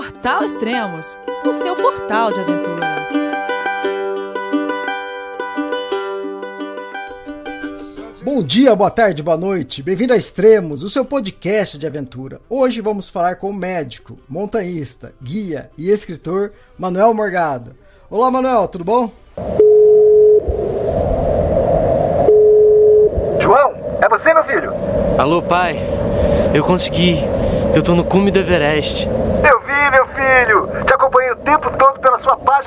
Portal Extremos, o seu portal de aventura. Bom dia, boa tarde, boa noite. Bem-vindo a Extremos, o seu podcast de aventura. Hoje vamos falar com o médico, montanhista, guia e escritor Manuel Morgado. Olá, Manuel, tudo bom? João, é você, meu filho? Alô, pai. Eu consegui. Eu tô no cume do Everest. Eu vi, meu filho. Te acompanhei o tempo todo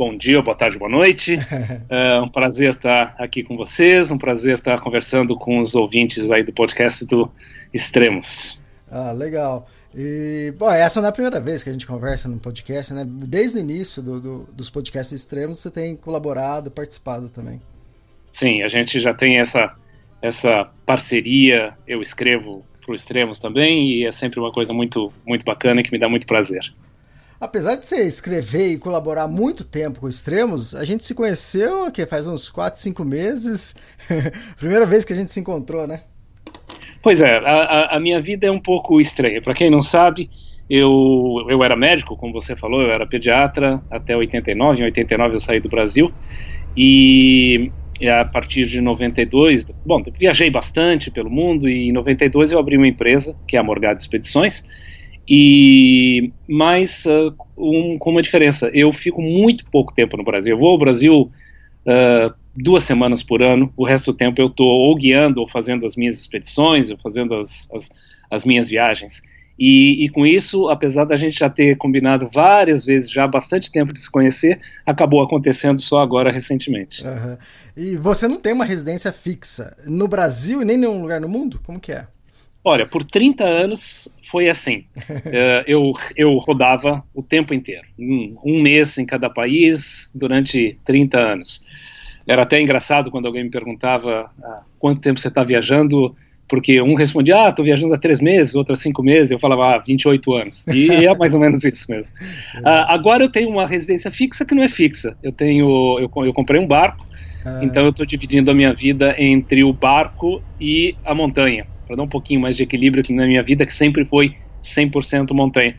Bom dia, boa tarde, boa noite. É um prazer estar aqui com vocês, um prazer estar conversando com os ouvintes aí do podcast do Extremos. Ah, legal. E, bom, essa não é a primeira vez que a gente conversa no podcast, né? Desde o início do, do, dos podcasts extremos, você tem colaborado, participado também. Sim, a gente já tem essa, essa parceria, eu escrevo para o Extremos também, e é sempre uma coisa muito, muito bacana e que me dá muito prazer. Apesar de você escrever e colaborar muito tempo com Extremos, a gente se conheceu que faz uns 4, 5 meses. Primeira vez que a gente se encontrou, né? Pois é, a, a minha vida é um pouco estranha. Para quem não sabe, eu, eu era médico, como você falou, eu era pediatra até 89. Em 89 eu saí do Brasil e a partir de 92, bom, viajei bastante pelo mundo e em 92 eu abri uma empresa que é a Morgado Expedições e mas uh, um, com uma diferença, eu fico muito pouco tempo no Brasil. Eu vou ao Brasil uh, duas semanas por ano. O resto do tempo eu estou ou guiando, ou fazendo as minhas expedições, ou fazendo as, as, as minhas viagens. E, e, com isso, apesar da gente já ter combinado várias vezes, já há bastante tempo de se conhecer, acabou acontecendo só agora recentemente. Uhum. E você não tem uma residência fixa no Brasil e nem em nenhum lugar no mundo? Como que é? Olha, por 30 anos foi assim. uh, eu, eu rodava o tempo inteiro, um, um, mês em cada país durante 30 anos. Era até engraçado quando alguém me perguntava ah, quanto tempo você está viajando, porque um respondia, ah, estou viajando há três meses, outro há cinco meses, eu falava, ah, 28 anos. E é mais ou menos isso mesmo. Uh, agora eu tenho uma residência fixa que não é fixa. Eu tenho, eu, eu comprei um barco, ah. então eu estou dividindo a minha vida entre o barco e a montanha para dar um pouquinho mais de equilíbrio aqui na minha vida, que sempre foi 100% montanha.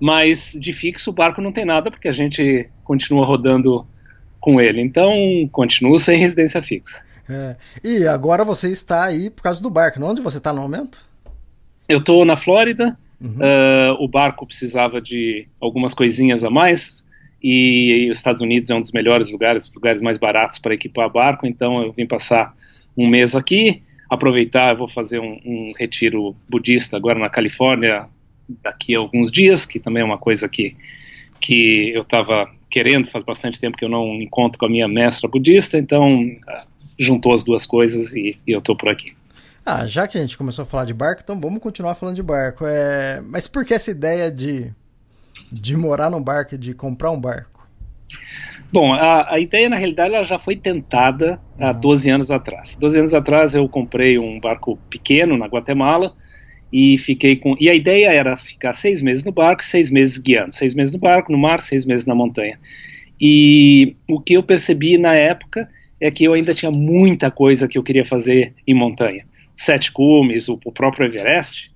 Mas de fixo o barco não tem nada, porque a gente continua rodando com ele. Então, continuo sem residência fixa. É. E agora você está aí por causa do barco. Onde você está no momento? Eu estou na Flórida. Uhum. Uh, o barco precisava de algumas coisinhas a mais. E, e os Estados Unidos é um dos melhores lugares, lugares mais baratos para equipar barco. Então, eu vim passar um mês aqui aproveitar, vou fazer um, um, retiro budista agora na Califórnia daqui a alguns dias, que também é uma coisa que, que eu estava querendo, faz bastante tempo que eu não encontro com a minha mestra budista, então ah, juntou as duas coisas e, e eu estou por aqui. Ah, já que a gente começou a falar de barco, então vamos continuar falando de barco. É... Mas por que essa ideia de, de morar num barco, de comprar um barco? Bom, a, a, ideia na realidade ela já foi tentada há 12 uhum. anos atrás. 12 anos atrás eu comprei um barco pequeno na Guatemala e fiquei com. E a ideia era ficar seis meses no barco, seis meses guiando, seis meses no barco, no mar, seis meses na montanha. E o que eu percebi na época é que eu ainda tinha muita coisa que eu queria fazer em montanha. Sete cumes, o, o próprio Everest,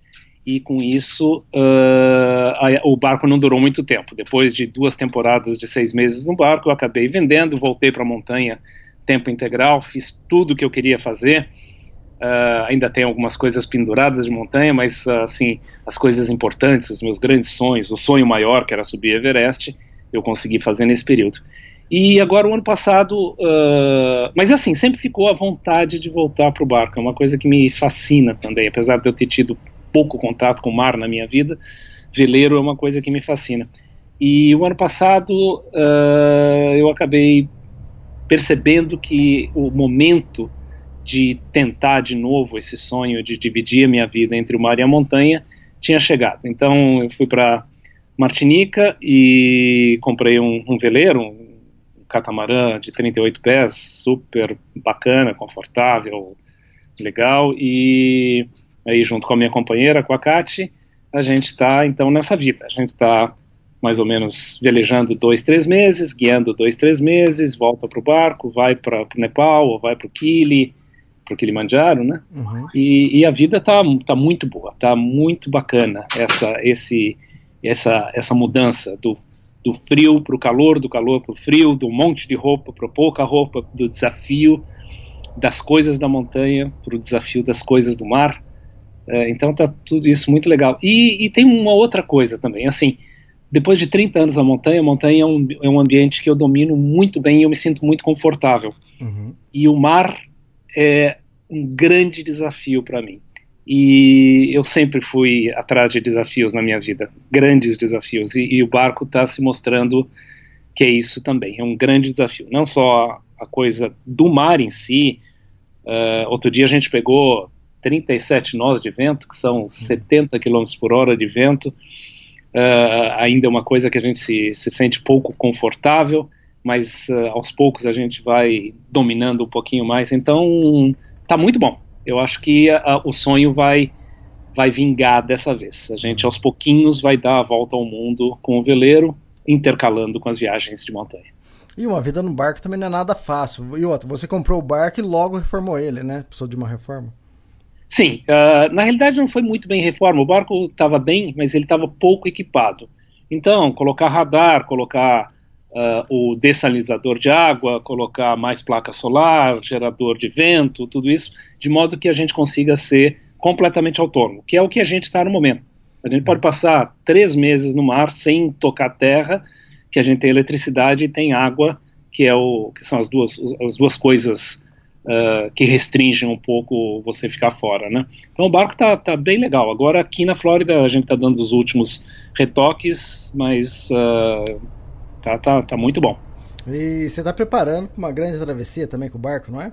e com isso uh, a, o barco não durou muito tempo. Depois de duas temporadas de seis meses no barco, eu acabei vendendo, voltei para a montanha tempo integral, fiz tudo o que eu queria fazer. Uh, ainda tem algumas coisas penduradas de montanha, mas uh, assim as coisas importantes, os meus grandes sonhos, o sonho maior que era subir Everest, eu consegui fazer nesse período. E agora o ano passado, mas assim sempre ficou a vontade de voltar para o barco. É uma coisa que me fascina também, apesar de eu ter tido pouco contato com o mar na minha vida, veleiro é uma coisa que me fascina. E o ano passado uh, eu acabei percebendo que o momento de tentar de novo esse sonho de dividir a minha vida entre o mar e a montanha tinha chegado. Então eu fui para Martinica e comprei um, um veleiro, um catamarã de 38 pés, super bacana, confortável, legal. E aí, junto com a minha companheira, com a Kati, a gente está então nessa vida. A gente está mais ou menos velejando dois, três meses, guiando dois, três meses, volta para o barco, vai para o Nepal ou vai para o Kili, para o Kilimanjaro, né? Uhum. E, e, a vida tá, tá muito boa, tá muito bacana essa, esse, essa, essa mudança do, do frio para o calor, do calor para o frio, do monte de roupa para pouca roupa, do desafio das coisas da montanha para o desafio das coisas do mar. É, então tá tudo isso muito legal. E, e tem uma outra coisa também, assim, depois de 30 anos na montanha, a montanha é um, é um ambiente que eu domino muito bem e eu me sinto muito confortável. Uhum. E o mar é um grande desafio para mim. E eu sempre fui atrás de desafios na minha vida, grandes desafios. E, e o barco está se mostrando que é isso também, é um grande desafio. Não só a coisa do mar em si. Uh, outro dia a gente pegou 37 nós de vento, que são 70 km por hora de vento uh, ainda é uma coisa que a gente se, se sente pouco confortável, mas uh, aos poucos a gente vai dominando um pouquinho mais. Então, tá muito bom. Eu acho que uh, o sonho vai vai vingar dessa vez. A gente aos pouquinhos vai dar a volta ao mundo com o veleiro, intercalando com as viagens de montanha. E uma vida no barco também não é nada fácil. E outra, você comprou o barco e logo reformou ele, né? Precisou de uma reforma? Sim, uh, na realidade não foi muito bem reforma. O barco estava bem, mas ele estava pouco equipado. Então, colocar radar, colocar uh, o dessalinizador de água, colocar mais placa solar, gerador de vento, tudo isso, de modo que a gente consiga ser completamente autônomo, que é o que a gente está no momento. A gente pode passar três meses no mar sem tocar terra, que a gente tem eletricidade e tem água, que é o que são as duas as duas coisas uh, que restringem um pouco você ficar fora, né? Então o barco tá, tá bem legal. Agora aqui na Flórida a gente tá dando os últimos retoques, mas uh, tá, tá, tá muito bom. E você está preparando uma grande travessia também com o barco, não é?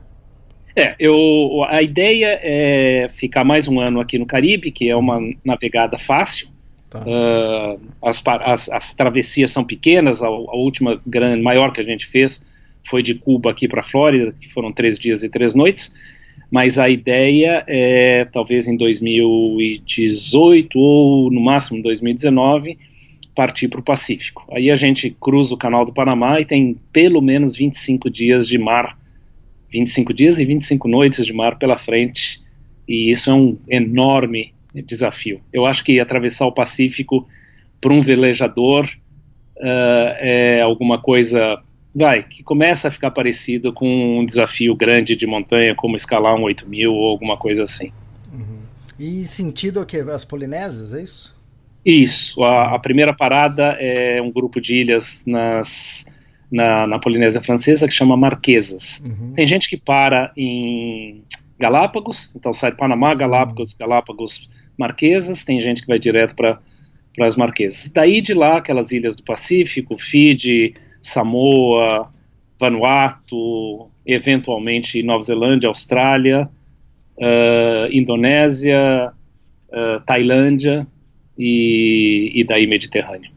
É, eu, a ideia é ficar mais um ano aqui no Caribe, que é uma navegada fácil. Tá. Uh, as, as, as, travessias são pequenas, a, a, última grande, maior que a gente fez foi de Cuba aqui para a Flórida, que foram três dias e três noites, mas a ideia é, talvez em 2018 ou no máximo 2019, partir para o Pacífico. Aí a gente cruza o Canal do Panamá e tem pelo menos 25 dias de mar, 25 dias e 25 noites de mar pela frente, e isso é um enorme desafio. Eu acho que atravessar o Pacífico para um velejador uh, é alguma coisa vai, que começa a ficar parecido com um desafio grande de montanha, como escalar um 8000 ou alguma coisa assim. Uhum. E sentido o que? As Polinésias, é isso? Isso. A, a, primeira parada é um grupo de ilhas nas, na, na Polinésia Francesa que chama Marquesas. Uhum. Tem gente que para em Galápagos, então sai Panamá, Galápagos, Galápagos, Marquesas. Tem gente que vai direto para as Marquesas. Daí de lá, aquelas ilhas do Pacífico, Fiji, Samoa, Vanuatu, eventualmente Nova Zelândia, Austrália, uh, Indonésia, uh, Tailândia e, e, daí Mediterrâneo.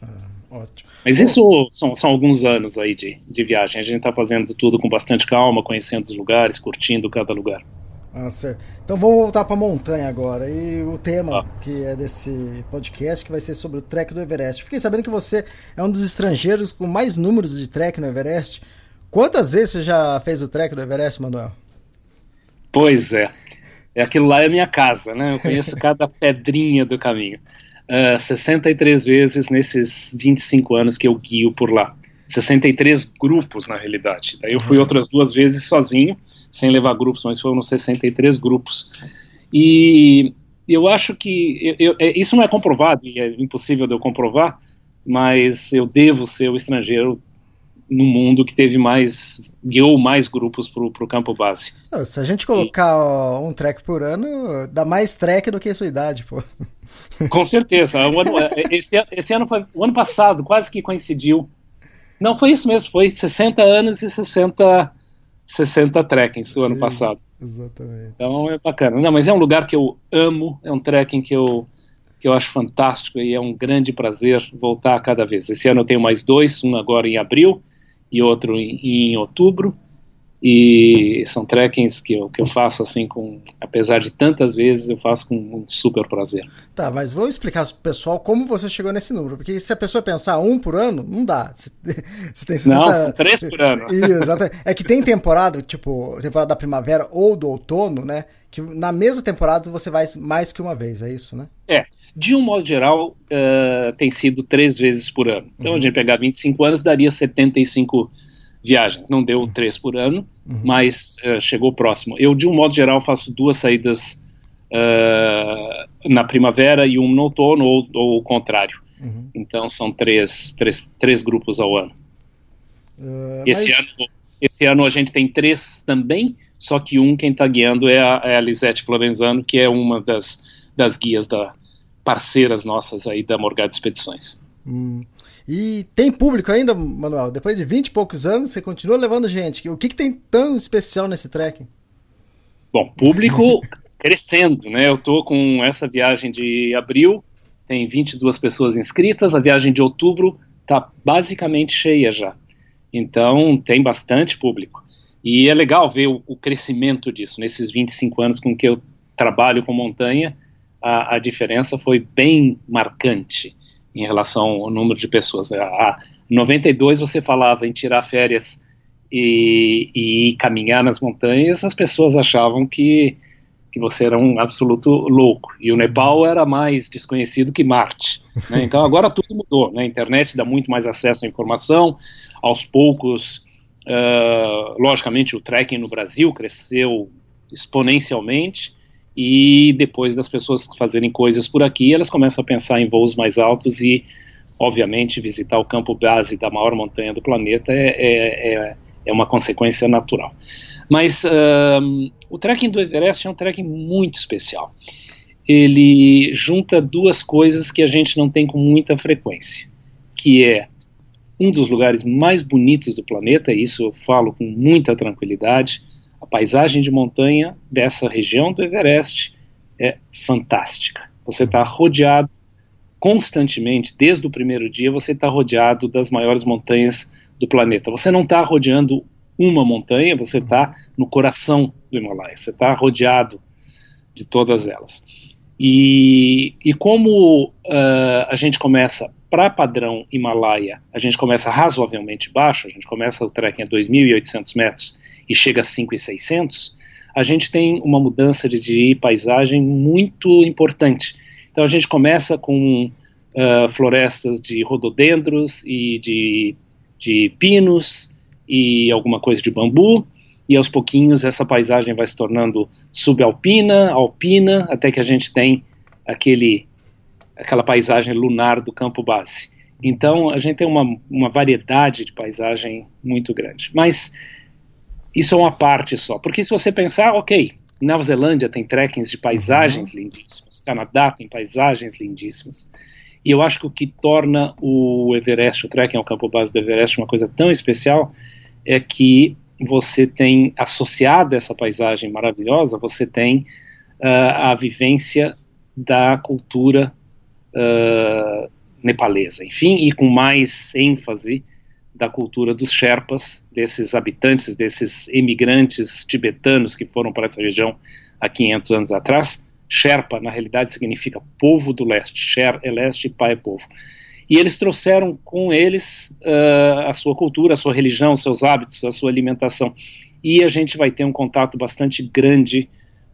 Ah, ótimo. Mas isso são, são alguns anos aí de, de viagem. A gente está fazendo tudo com bastante calma, conhecendo os lugares, curtindo cada lugar. Ah, certo. Então vamos voltar para a montanha agora. E o tema ah. que é desse podcast que vai ser sobre o trek do Everest. Fiquei sabendo que você é um dos estrangeiros com mais números de trek no Everest. Quantas vezes você já fez o trek do Everest, Manuel? Pois é. é aquilo lá é minha casa, né? Eu conheço cada pedrinha do caminho. Uh, ah, 63 vezes nesses 25 anos que eu guio por lá. 63 grupos, na realidade. Daí eu fui uhum. outras duas vezes sozinho sem levar grupos, mas foram 63 grupos. E eu acho que eu, eu, é, isso não é comprovado, e é impossível de eu comprovar, mas eu devo ser o estrangeiro no mundo que teve mais, guiou mais grupos para o campo base. Se a gente colocar e, um track por ano, dá mais track do que a sua idade, pô. Com certeza. Ano, é, esse, esse ano foi, o ano passado quase que coincidiu. Não, foi isso mesmo, foi 60 anos e 60 60 trekkings o ano Isso, passado. Exatamente. Então é bacana. Não, mas é um lugar que eu amo, é um trekking que eu, que eu acho fantástico e é um grande prazer voltar a cada vez. Esse ano eu tenho mais dois, um agora em abril e outro em, em outubro e são trekkings que eu, que eu faço assim com, apesar de tantas vezes, eu faço com um super prazer. Tá, mas vou explicar pro pessoal como você chegou nesse número, porque se a pessoa pensar um por ano, não dá. Você, você tem 60... Não, são três por ano. Exato. É que tem temporada, tipo, temporada da primavera ou do outono, né? Que na mesma temporada você vai mais que uma vez, é isso, né? É. De um modo geral, uh, tem sido três vezes por ano. Então, uhum. a gente pegar 25 anos, daria 75 viagens. Não deu três por ano, uhum. mas uh, chegou próximo. Eu, de um modo geral, faço duas saídas uh, na primavera e um no outono, ou, ou o contrário. Uhum. Então, são três, três, três grupos ao ano. Uh, esse, mas... ano esse ano a gente tem três também, só que um quem está guiando é a, é a Lisete Florenzano, que é uma das, das guias da parceiras nossas aí da Morgado Expedições. Hum. E tem público ainda, Manuel? Depois de 20 e poucos anos, você continua levando gente. O que, que tem tão especial nesse trekking? Bom, público crescendo, né? Eu tô com essa viagem de abril, tem 22 pessoas inscritas, a viagem de outubro tá basicamente cheia já. Então, tem bastante público. E é legal ver o, o crescimento disso. Nesses 25 anos com que eu trabalho com montanha, a, a diferença foi bem marcante em relação ao número de pessoas. A 92 você falava em tirar férias e, e caminhar nas montanhas, as pessoas achavam que, que você era um absoluto louco. E o Nepal era mais desconhecido que Marte. Né? Então agora tudo mudou. Né? A internet dá muito mais acesso à informação. Aos poucos, uh, logicamente, o trekking no Brasil cresceu exponencialmente e depois das pessoas fazerem coisas por aqui, elas começam a pensar em voos mais altos e, obviamente, visitar o campo base da maior montanha do planeta é, é, é, é uma consequência natural. Mas o trekking do Everest é um trekking muito especial. Ele junta duas coisas que a gente não tem com muita frequência, que é um dos lugares mais bonitos do planeta, e isso eu falo com muita tranquilidade, paisagem de montanha dessa região do Everest é fantástica. Você está rodeado constantemente, desde o primeiro dia, você está rodeado das maiores montanhas do planeta. Você não está rodeando uma montanha, você está no coração do Himalaia, você está rodeado de todas elas. E, e como uh, a gente começa para padrão Himalaia, a gente começa razoavelmente baixo, a gente começa o trekking a 2.800 metros e chega a 5.600, a gente tem uma mudança de, de, paisagem muito importante. Então a gente começa com uh, florestas de rododendros e de, de pinos e alguma coisa de bambu, e aos pouquinhos essa paisagem vai se tornando subalpina, alpina, até que a gente tem aquele aquela paisagem lunar do campo base. Então, a gente tem uma, uma variedade de paisagem muito grande. Mas isso é uma parte só. Porque se você pensar, ok, Nova Zelândia tem trekkings de paisagens uhum. lindíssimas, Canadá tem paisagens lindíssimas. E eu acho que o que torna o Everest, o trekking ao campo base do Everest, uma coisa tão especial é que você tem associado a essa paisagem maravilhosa, você tem uh, a vivência da cultura uh, nepalesa, enfim, e com mais ênfase da cultura dos Sherpas, desses habitantes, desses emigrantes tibetanos que foram para essa região há 500 anos atrás. Sherpa, na realidade, significa povo do leste. Sher é leste e pai é povo. E eles trouxeram com eles uh, a sua cultura, a sua religião, os seus hábitos, a sua alimentação. E a gente vai ter um contato bastante grande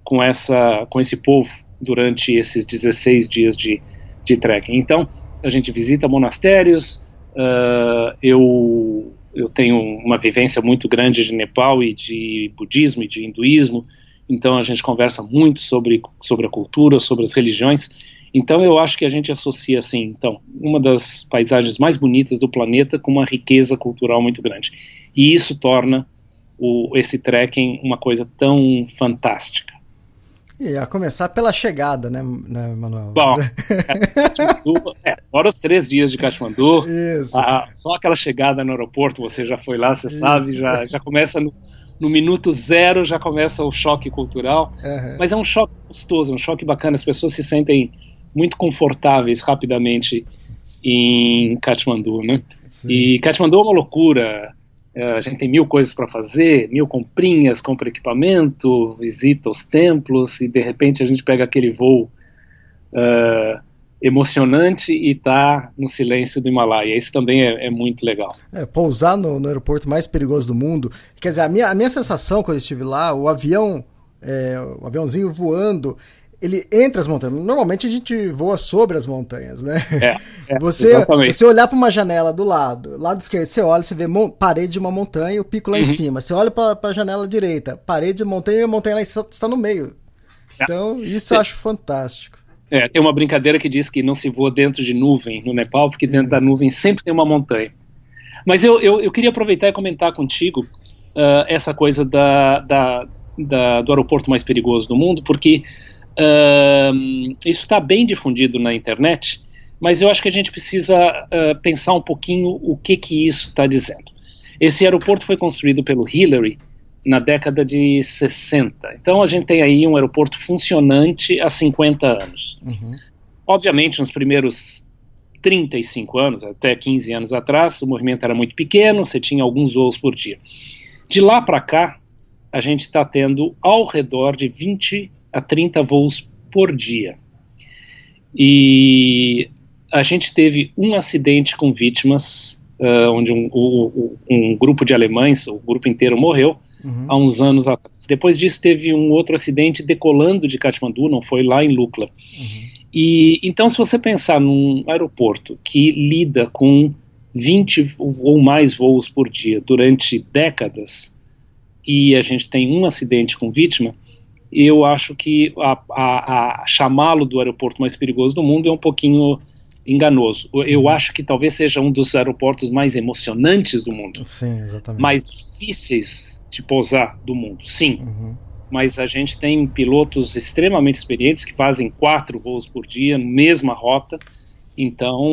com, essa, com esse povo durante esses 16 dias de, de trekking. Então, a gente visita monastérios, uh, eu, eu tenho uma vivência muito grande de Nepal e de budismo e de hinduísmo, então a gente conversa muito sobre, sobre a cultura, sobre as religiões. Então eu acho que a gente associa assim, então, uma das paisagens mais bonitas do planeta com uma riqueza cultural muito grande. E isso torna o, esse trekking uma coisa tão fantástica. E a começar pela chegada, né, né Manuel? Bom, é, fora os três dias de Kathmandu, a, só aquela chegada no aeroporto, você já foi lá, você Isso. sabe, já, já começa no, no, minuto zero, já começa o choque cultural, uhum. mas é um choque gostoso, um choque bacana, as pessoas se sentem muito confortáveis rapidamente em Kathmandu, né? Sim. E Kathmandu é uma loucura, a gente tem mil coisas para fazer, mil comprinhas, compra equipamento, visita os templos e de repente a gente pega aquele voo uh, emocionante e tá no silêncio do Himalaia. Isso também é, é muito legal. É, pousar no, no, aeroporto mais perigoso do mundo. Quer dizer, a minha, a minha sensação quando eu estive lá, o avião, é, o aviãozinho voando, ele entre as montanhas. Normalmente a gente voa sobre as montanhas, né? É, é você, exatamente. você olhar para uma janela do lado, lado esquerdo, você olha, você vê parede de uma montanha e o pico lá uhum. em cima. Você olha para a janela direita, parede de montanha e a montanha lá está no meio. É. Então, isso eu acho fantástico. É, tem uma brincadeira que diz que não se voa dentro de nuvem no Nepal, porque dentro da nuvem sempre tem uma montanha. Mas eu, eu, eu queria aproveitar e comentar contigo uh, essa coisa da, da, da, do aeroporto mais perigoso do mundo, porque uh, isso está bem difundido na internet, mas eu acho que a gente precisa uh, pensar um pouquinho o que, que isso está dizendo. Esse aeroporto foi construído pelo Hillary na década de 60. Então a gente tem aí um aeroporto funcionante há 50 anos. Uhum. Obviamente, nos primeiros 35 anos, até 15 anos atrás, o movimento era muito pequeno, você tinha alguns voos por dia. De lá para cá, a gente está tendo ao redor de 20 a 30 voos por dia. E a gente teve um acidente com vítimas uh, onde um, um, um, grupo de alemães, o grupo inteiro morreu, uhum. há uns anos atrás. Depois disso teve um outro acidente decolando de Katmandu, não foi lá em Lukla. Uhum. E então se você pensar num aeroporto que lida com 20 ou mais voos por dia durante décadas e a gente tem um acidente com vítima, eu acho que a, a, a chamá-lo do aeroporto mais perigoso do mundo é um pouquinho enganoso. Eu uhum. acho que talvez seja um dos aeroportos mais emocionantes do mundo. Sim, exatamente. Mais difíceis de pousar do mundo, sim. Uhum. Mas a gente tem pilotos extremamente experientes que fazem quatro voos por dia, mesma rota. Então,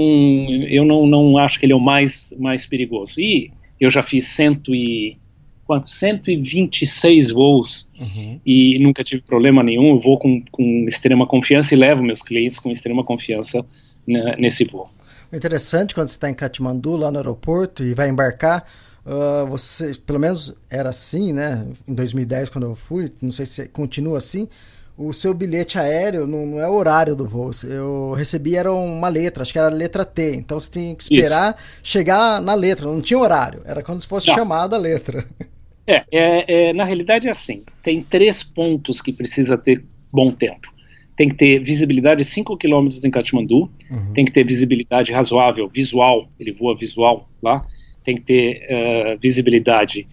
eu não, não acho que ele é o mais, mais perigoso. E eu já fiz cento e, quanto, 126 voos uhum. e nunca tive problema nenhum. Eu vou com, com extrema confiança e levo meus clientes com extrema confiança né, nesse voo. Interessante quando você está em Katmandu, lá no aeroporto, e vai embarcar, uh, você, pelo menos era assim, né? Em 2010, quando eu fui, não sei se continua assim, o seu bilhete aéreo não, não, é o horário do voo. Eu recebi era uma letra, acho que era a letra T. Então você tinha que esperar Isso. chegar na letra, não tinha horário. Era quando se fosse chamada a letra. É, é, é, na realidade é assim. Tem três pontos que precisa ter bom tempo tem que ter visibilidade 5 km em Katmandu, uhum. tem que ter visibilidade razoável, visual, ele voa visual lá, tem que ter uh, visibilidade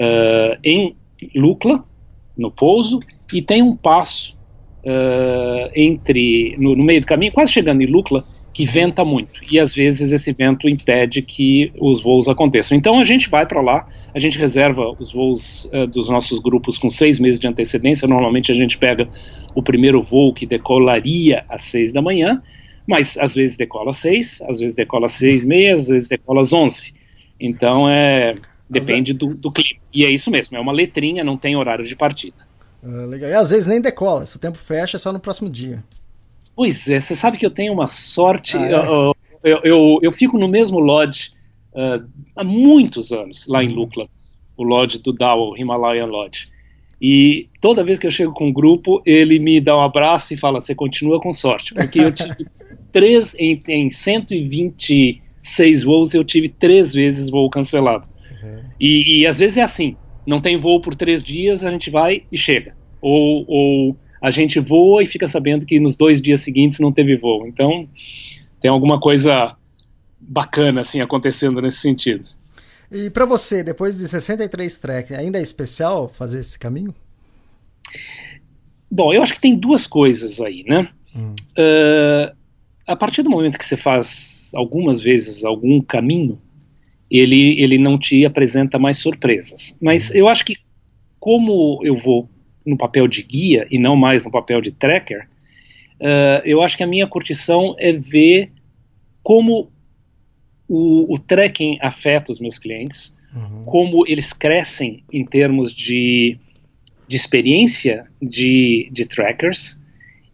uh, em Lukla, no pouso, e tem um passo uh, entre no, no, meio do caminho, quase chegando em Lukla, que venta muito e às vezes esse vento impede que os voos aconteçam. Então a gente vai para lá, a gente reserva os voos uh, dos nossos grupos com seis meses de antecedência. Normalmente a gente pega o primeiro voo que decolaria às seis da manhã, mas às vezes decola às seis, às vezes decola às seis e meia, às vezes decola às onze. Então é depende do, do clima. E é isso mesmo, é uma letrinha, não tem horário de partida. Uh, legal. E às vezes nem decola, se o tempo fecha é só no próximo dia. Pois é, você sabe que eu tenho uma sorte. Ah, é? eu, eu, eu, eu, fico no mesmo lodge uh, há muitos anos, lá em uhum. Lukla, o lodge do Dow, o Himalayan Lodge. E toda vez que eu chego com um grupo, ele me dá um abraço e fala: Você continua com sorte. Porque eu tive três, em, em 126 voos, eu tive três vezes voo cancelado. Uhum. E, e às vezes é assim: não tem voo por três dias, a gente vai e chega. Ou, ou a gente voa e fica sabendo que nos dois dias seguintes não teve voo. Então, tem alguma coisa bacana assim acontecendo nesse sentido. E para você, depois de 63 trek, ainda é especial fazer esse caminho? Bom, eu acho que tem duas coisas aí, né? Hum. Uh, a partir do momento que você faz algumas vezes algum caminho, ele, ele não te apresenta mais surpresas. Mas hum. eu acho que como eu vou no papel de guia e não mais no papel de tracker, uh, eu acho que a minha curtição é ver como o, o tracking afeta os meus clientes, uhum. como eles crescem em termos de, de experiência de, de trackers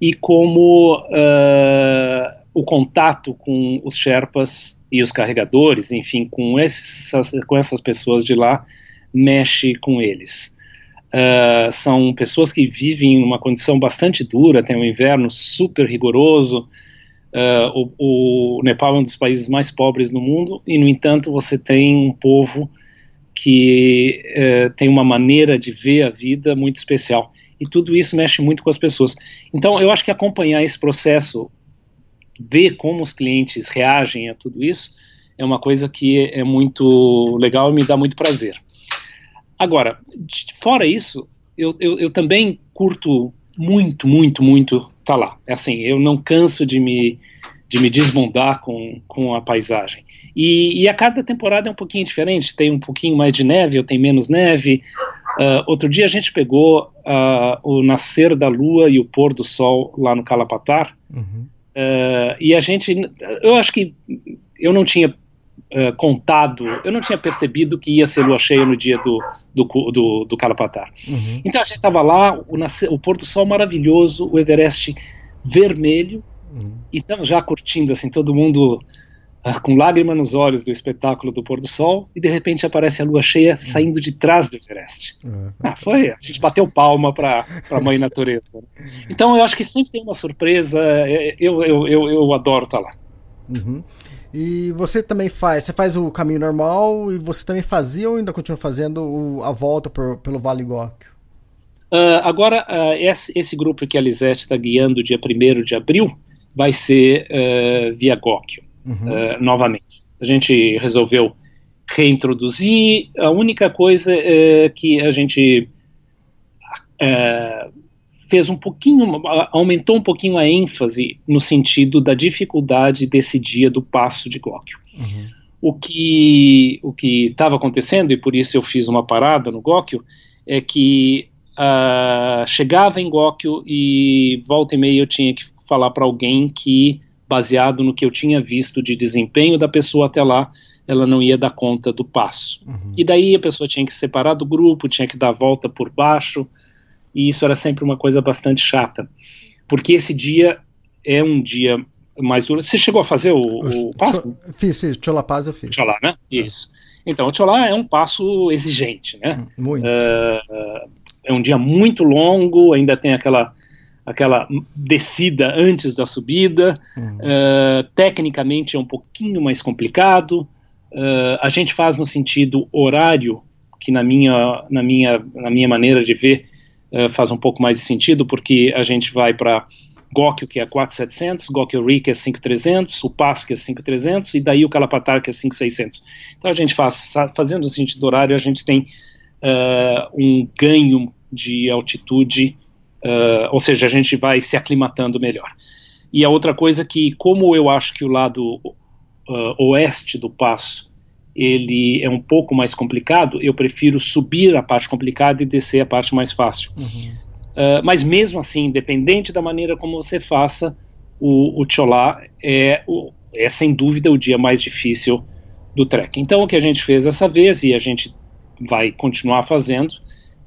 e como uh, o contato com os Sherpas e os carregadores, enfim, com essas, com essas pessoas de lá, mexe com eles. Uh, são pessoas que vivem em uma condição bastante dura, tem um inverno super rigoroso. Uh, o, o, Nepal é um dos países mais pobres do mundo e, no entanto, você tem um povo que uh, tem uma maneira de ver a vida muito especial. E tudo isso mexe muito com as pessoas. Então, eu acho que acompanhar esse processo, ver como os clientes reagem a tudo isso, é uma coisa que é muito legal e me dá muito prazer. Agora, fora isso, eu, eu, eu também curto muito, muito, muito tá lá. É assim, eu não canso de me, de me desbundar com, com a paisagem. E, e, a cada temporada é um pouquinho diferente. Tem um pouquinho mais de neve, ou tem menos neve. Uh, outro dia a gente pegou uh, o nascer da lua e o pôr do sol lá no Calapatar. Uhum. Uh, e a gente, eu acho que eu não tinha uh, contado, eu não tinha percebido que ia ser lua cheia no dia do, do, do, do Calapatar. Uhum. Então a gente estava lá, o, o pôr do sol maravilhoso, o Everest vermelho, uhum. e estamos já curtindo, assim, todo mundo uh, com lágrima nos olhos do espetáculo do pôr do sol, e de repente aparece a lua cheia uhum. saindo de trás do Everest. Uhum. Ah, foi, a gente bateu palma para a mãe natureza. Então eu acho que sempre tem uma surpresa, é, eu, eu, eu, eu adoro estar tá lá. Uhum. E você também faz, você faz o caminho normal e você também fazia ou ainda continua fazendo o, a volta por, pelo Vale Góquio? Uh, agora, uh, esse, esse, grupo que a Lisette está guiando dia 1 de abril vai ser uh, via Góquio, uhum. novamente. A gente resolveu reintroduzir, a única coisa é que a gente fez um pouquinho, aumentou um pouquinho a ênfase no sentido da dificuldade desse dia do passo de Góquio. Uhum. O que o que estava acontecendo e por isso eu fiz uma parada no Góquio é que uh, chegava em Góquio e volta e meia eu tinha que falar para alguém que baseado no que eu tinha visto de desempenho da pessoa até lá, ela não ia dar conta do passo. Uhum. E daí a pessoa tinha que separar do grupo, tinha que dar a volta por baixo, e isso era sempre uma coisa bastante chata, porque esse dia é um dia mais duro. Você chegou a fazer o, o passo? Fiz, fiz. Cholapaz eu fiz. Cholá, né? Isso. Então, o Cholá é um passo exigente, né? Hum, muito. Uh, é um dia muito longo, ainda tem aquela aquela descida antes da subida. Uhum. Uh, tecnicamente é um pouquinho mais complicado. Uh, a gente faz no sentido horário, que na minha, na minha, na minha maneira de ver uh, faz um pouco mais de sentido, porque a gente vai para Góquio, que é 4,700, Góquio Ri, que é 5,300, o Passo, que é 5,300, e daí o Calapatar, que é 5,600. Então a gente faz, fazendo o sentido horário, a gente tem uh, um ganho de altitude, uh, ou seja, a gente vai se aclimatando melhor. E a outra coisa que, como eu acho que o lado oeste do Passo ele é um pouco mais complicado, eu prefiro subir a parte complicada e descer a parte mais fácil. Uhum. Uh, mas mesmo assim, independente da maneira como você faça, o, o Cholá é, o, é sem dúvida o dia mais difícil do trek. Então o que a gente fez essa vez e a gente vai continuar fazendo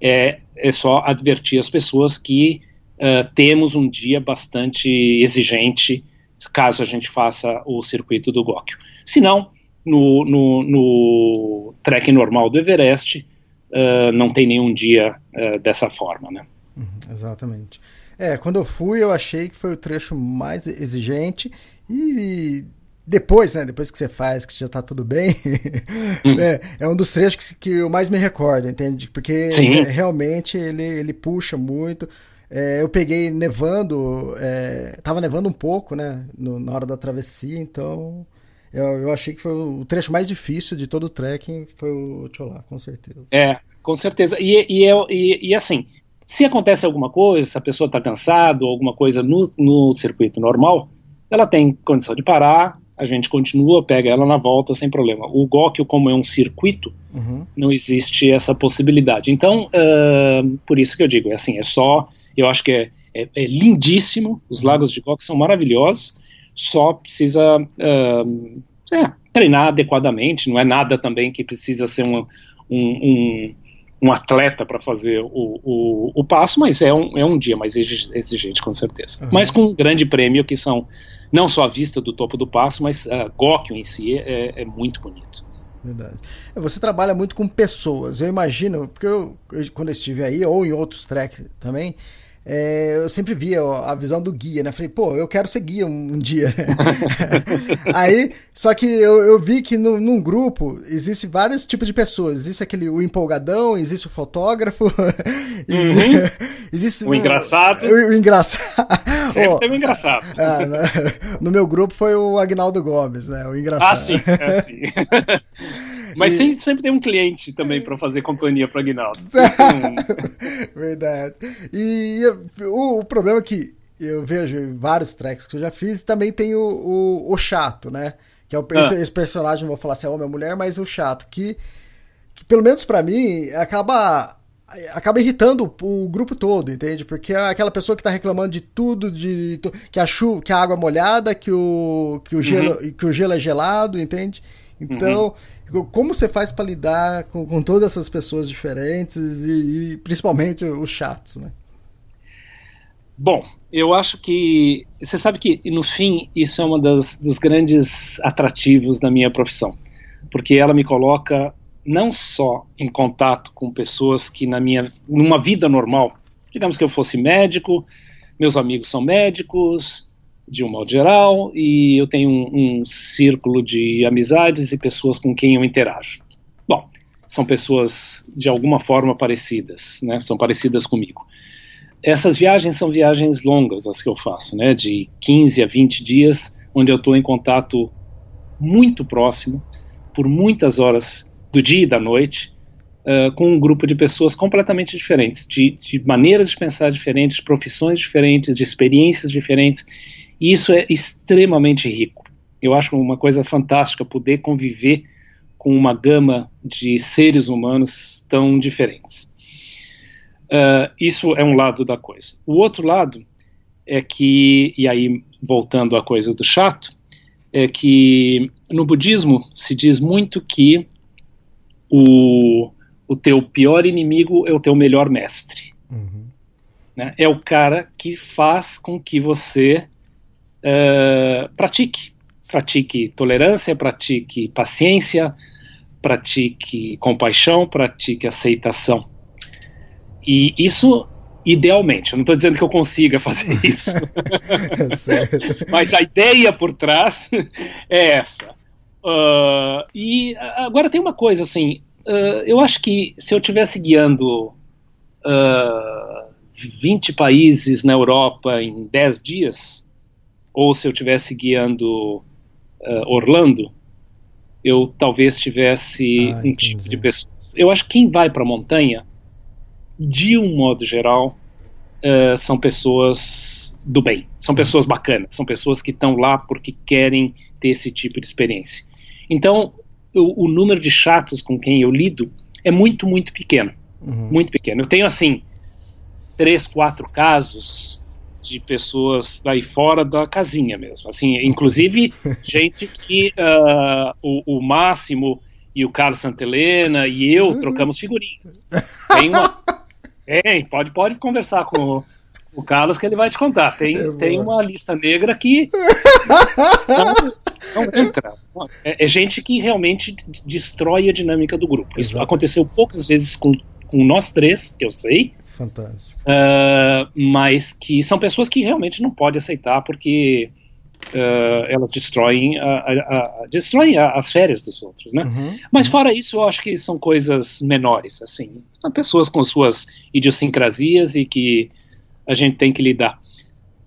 é, é só advertir as pessoas que uh, temos um dia bastante exigente caso a gente faça o circuito do Góquio. Se não, no, no, no trek normal do Everest, uh, não tem nenhum dia uh, dessa forma, né? Uhum, exatamente. É, quando eu fui, eu achei que foi o trecho mais exigente e depois, né? Depois que você faz, que já tá tudo bem, hum. é, é, um dos trechos que, que, eu mais me recordo, entende? Porque é, realmente ele, ele puxa muito. É, eu peguei nevando, é, tava nevando um pouco, né? No, na hora da travessia, então eu, eu achei que foi o trecho mais difícil de todo o trekking, foi o Cholá, com certeza. É, com certeza. E, e, e, e assim, se acontece alguma coisa, se a pessoa está cansada ou alguma coisa no, no circuito normal, ela tem condição de parar, a gente continua, pega ela na volta sem problema. O Góquio, como é um circuito, uhum. não existe essa possibilidade. Então, uh, por isso que eu digo, é assim, é só, eu acho que é, é, é lindíssimo, os uhum. lagos de Góquio são maravilhosos, só precisa uh, é, treinar adequadamente, não é nada também que precisa ser um, um, um, um atleta para fazer o, o, o, passo, mas é um, é um dia mais exigente, com certeza. Uhum. Mas com um grande prêmio, que são não só a vista do topo do passo, mas uh, Góquio em si é, é muito bonito. Verdade. É, você trabalha muito com pessoas. Eu imagino, porque eu, eu quando eu estive aí, ou em outros tracks também, é, eu sempre via a visão do guia, né? Falei, pô, eu quero ser guia um, um dia. Aí, só que eu, eu vi que no, num grupo existe vários tipos de pessoas. Existe aquele o empolgadão, existe o fotógrafo, uhum. existe o, o engraçado. O, o engraçado. Sempre oh, tem o engraçado. Ah, no, no meu grupo foi o Agnaldo Gomes, né? O engraçado. Ah, sim, é sim. Mas e... sempre, sempre tem um cliente também para fazer companhia para Aguinaldo. Verdade. E o, o, problema é que eu vejo vários tracks que eu já fiz, também tem o, o, o chato, né? Que é o, ah. esse, esse, personagem, não vou falar se é homem ou mulher, mas o chato, que, que pelo menos para mim, acaba acaba irritando o, grupo todo, entende? Porque é aquela pessoa que tá reclamando de tudo, de, de que a chuva, que a água é molhada, que o que o gelo, uhum. que o gelo é gelado, entende? Então, uhum. Como você faz para lidar com, com, todas essas pessoas diferentes e, e, principalmente os chatos, né? Bom, eu acho que você sabe que no fim isso é um dos grandes atrativos da minha profissão, porque ela me coloca não só em contato com pessoas que na minha numa vida normal, digamos que eu fosse médico, meus amigos são médicos, de um modo geral, e eu tenho um, um círculo de amizades e pessoas com quem eu interajo. Bom, são pessoas de alguma forma parecidas, né? São parecidas comigo. Essas viagens são viagens longas, as que eu faço, né? De 15 a 20 dias, onde eu estou em contato muito próximo, por muitas horas do dia e da noite, uh, com um grupo de pessoas completamente diferentes, de, de maneiras de pensar diferentes, de profissões diferentes, de experiências diferentes e isso é extremamente rico. Eu acho uma coisa fantástica poder conviver com uma gama de seres humanos tão diferentes. Uh, isso é um lado da coisa. O outro lado é que, e aí voltando à coisa do chato, é que no budismo se diz muito que o, o teu pior inimigo é o teu melhor mestre. Uhum. Né? É o cara que faz com que você uh, pratique. Pratique tolerância, pratique paciência, pratique compaixão, pratique aceitação. E isso, idealmente, eu não estou dizendo que eu consiga fazer isso, mas a ideia por trás é essa. Uh, e agora tem uma coisa assim, uh, eu acho que se eu estivesse guiando uh, 20 países na Europa em 10 dias, ou se eu estivesse guiando uh, Orlando, eu talvez tivesse ah, um tipo de pessoas. Eu acho que quem vai para a montanha, de um modo geral, uh, são pessoas do bem, são pessoas bacanas, são pessoas que estão lá porque querem ter esse tipo de experiência. Então, o, o número de chatos com quem eu lido é muito, muito pequeno. Uhum. Muito pequeno. Eu tenho, assim, três, quatro casos de pessoas daí fora da casinha mesmo. Assim, inclusive gente que uh, o, o, Máximo e o Carlos Santelena e eu trocamos figurinhas. Tem uma. Tem, pode, pode conversar com o, Carlos que ele vai te contar. Tem, é tem uma lista negra que não, não entra. É, é, gente que realmente destrói a dinâmica do grupo. Isso Exato. aconteceu poucas vezes com, com nós três, que eu sei. Fantástico. Uh, mas que são pessoas que realmente não pode aceitar porque uh, elas destroem, a, a, a, destroem as férias dos outros, né? Uhum, mas uhum. fora isso, eu acho que são coisas menores, assim, são pessoas com suas idiosincrasias e que a gente tem que lidar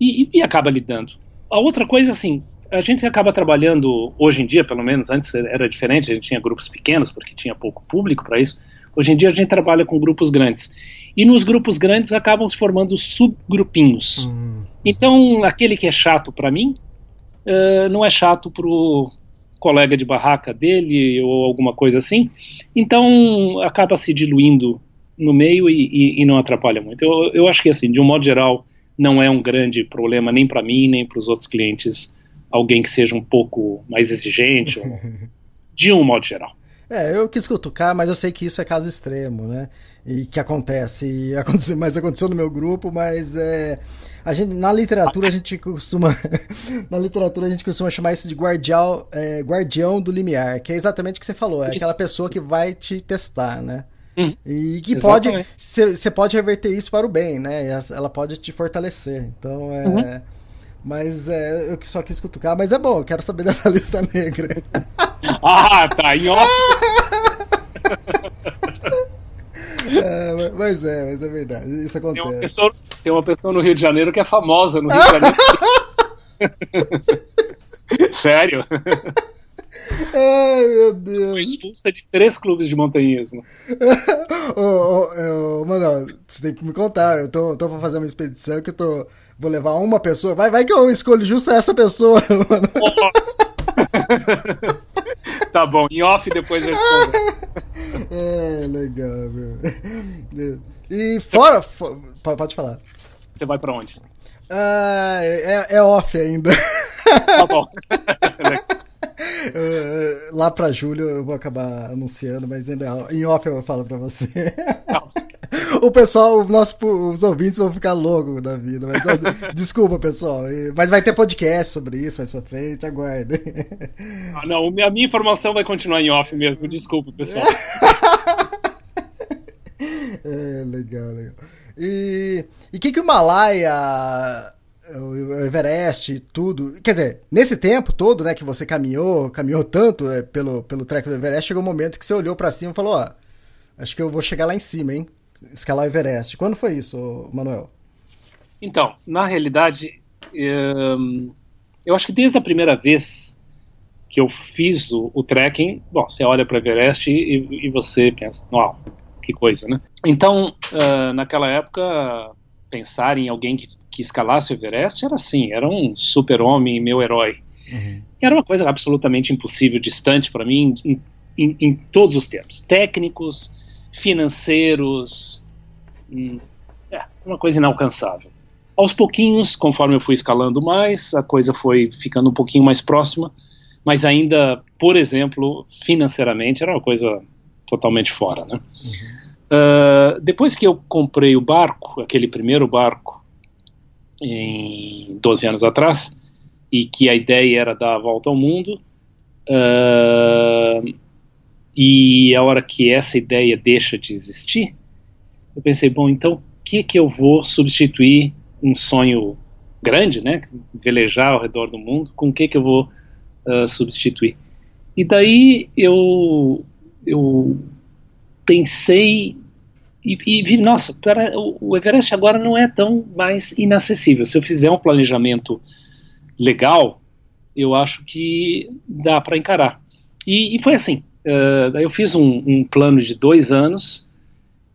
e, e, e acaba lidando. A outra coisa, assim, a gente acaba trabalhando hoje em dia, pelo menos antes era diferente, a gente tinha grupos pequenos porque tinha pouco público para isso. Hoje em dia a gente trabalha com grupos grandes. E nos grupos grandes acabam se formando subgrupinhos. Uhum. Então, aquele que é chato para mim, uh, não é chato pro colega de barraca dele ou alguma coisa assim. Então, acaba se diluindo no meio e, e, e não atrapalha muito. Eu, eu acho que, assim, de um modo geral, não é um grande problema nem para mim, nem para os outros clientes, alguém que seja um pouco mais exigente, ou, de um modo geral. É, eu quis cutucar, mas eu sei que isso é caso extremo, né? E que acontece. E aconteceu, mas aconteceu no meu grupo, mas é. A gente, na literatura a gente costuma. na literatura a gente costuma chamar isso de guardião, é, guardião do limiar, que é exatamente o que você falou. É isso. aquela pessoa que vai te testar, né? Hum, e que exatamente. pode. Você pode reverter isso para o bem, né? Ela pode te fortalecer. Então é. Uhum. Mas é, eu só quis cutucar, mas é bom, eu quero saber dessa lista negra. ah, tá, em off. É, mas é, mas é verdade, isso acontece. Tem uma, pessoa, tem uma pessoa no Rio de Janeiro que é famosa no Rio de Janeiro. Sério? Ai, meu Deus. Foi expulsa de três clubes de montanhismo. ô, ô, ô, mano, você tem que me contar. Eu tô, tô pra fazer uma expedição que eu tô. Vou levar uma pessoa. Vai, vai que eu escolho justo essa pessoa, mano. tá bom, em off depois eu respondo. É, legal, meu. E fora. For, pode falar. Você vai pra onde? Ah, é, é off ainda. Tá bom. Uh, lá pra julho eu vou acabar anunciando, mas ainda é em off eu falo pra você. o pessoal, o nosso, os ouvintes vão ficar loucos da vida. Mas, desculpa, pessoal. Mas vai ter podcast sobre isso mais pra frente, aguardem. Ah, não, a minha informação vai continuar em off mesmo. Desculpa, pessoal. é, legal, legal. E o que, que o Himalaia o Everest tudo. Quer dizer, nesse tempo todo, né, que você caminhou, caminhou tanto é, pelo, pelo trek do Everest, chegou um momento que você olhou para cima e falou, ó, acho que eu vou chegar lá em cima, hein? Escalar o Everest. Quando foi isso, Manuel? Então, na realidade, hum, eu acho que desde a primeira vez que eu fiz o, o trekking, bom, você olha para o Everest e, e, você pensa, uau, que coisa, né? Então, uh, naquela época, pensar em alguém que que escalasse o Everest era assim, era um super-homem, meu herói. Uhum. Era uma coisa absolutamente impossível, distante para mim, em, em, em, todos os termos. Técnicos, financeiros, hum, é, uma coisa inalcançável. Aos pouquinhos, conforme eu fui escalando mais, a coisa foi ficando um pouquinho mais próxima, mas ainda, por exemplo, financeiramente, era uma coisa totalmente fora, né? Uhum. Uh, depois que eu comprei o barco, aquele primeiro barco, em 12 anos atrás, e que a ideia era dar a volta ao mundo. Uh, e a hora que essa ideia deixa de existir, eu pensei, bom, então o que que eu vou substituir um sonho grande, né, velejar ao redor do mundo, com o que que eu vou uh, substituir? E daí eu eu pensei e, e nossa, o Everest agora não é tão mais inacessível. Se eu fizer um planejamento legal, eu acho que dá para encarar. E, e, foi assim. Uh, eu fiz um, um, plano de dois anos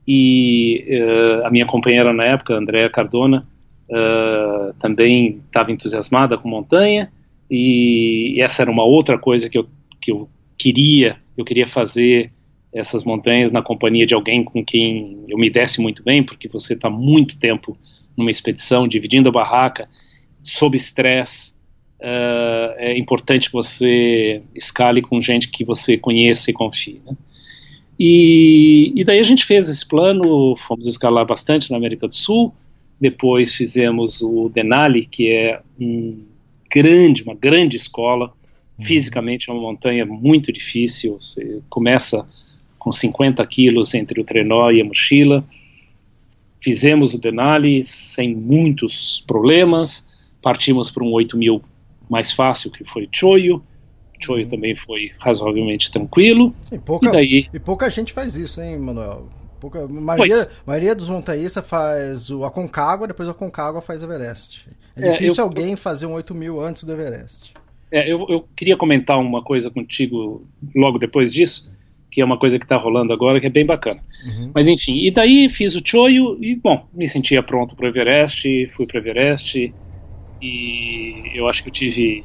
e uh, a minha companheira na época, Andréa Cardona, uh, também estava entusiasmada com montanha e essa era uma outra coisa que eu, que eu queria. Eu queria fazer essas montanhas na companhia de alguém com quem eu me desse muito bem, porque você está muito tempo numa expedição, dividindo a barraca, sob estresse. Uh, é importante que você escale com gente que você conheça e confie. Né? E, e, daí a gente fez esse plano, fomos escalar bastante na América do Sul, depois fizemos o Denali, que é um grande, uma grande escola, uhum. fisicamente é uma montanha muito difícil, você começa com 50 quilos entre o trenó e a mochila. Fizemos o Denali sem muitos problemas, partimos para um 8 mil mais fácil, que foi Choyo. Choyo uhum. também foi razoavelmente tranquilo. E pouca, e, daí... e pouca gente faz isso, hein, Manuel? Pouca, a maioria, maioria dos montanhistas faz o Aconcagua, depois o Aconcagua faz Everest. É, é difícil eu, alguém fazer um 8 mil antes do Everest. É, eu, eu, queria comentar uma coisa contigo logo depois disso que é uma coisa que está rolando agora, que é bem bacana. Uhum. Mas enfim, e daí fiz o Choyo e, bom, me sentia pronto para o Everest, fui para o Everest e eu acho que eu tive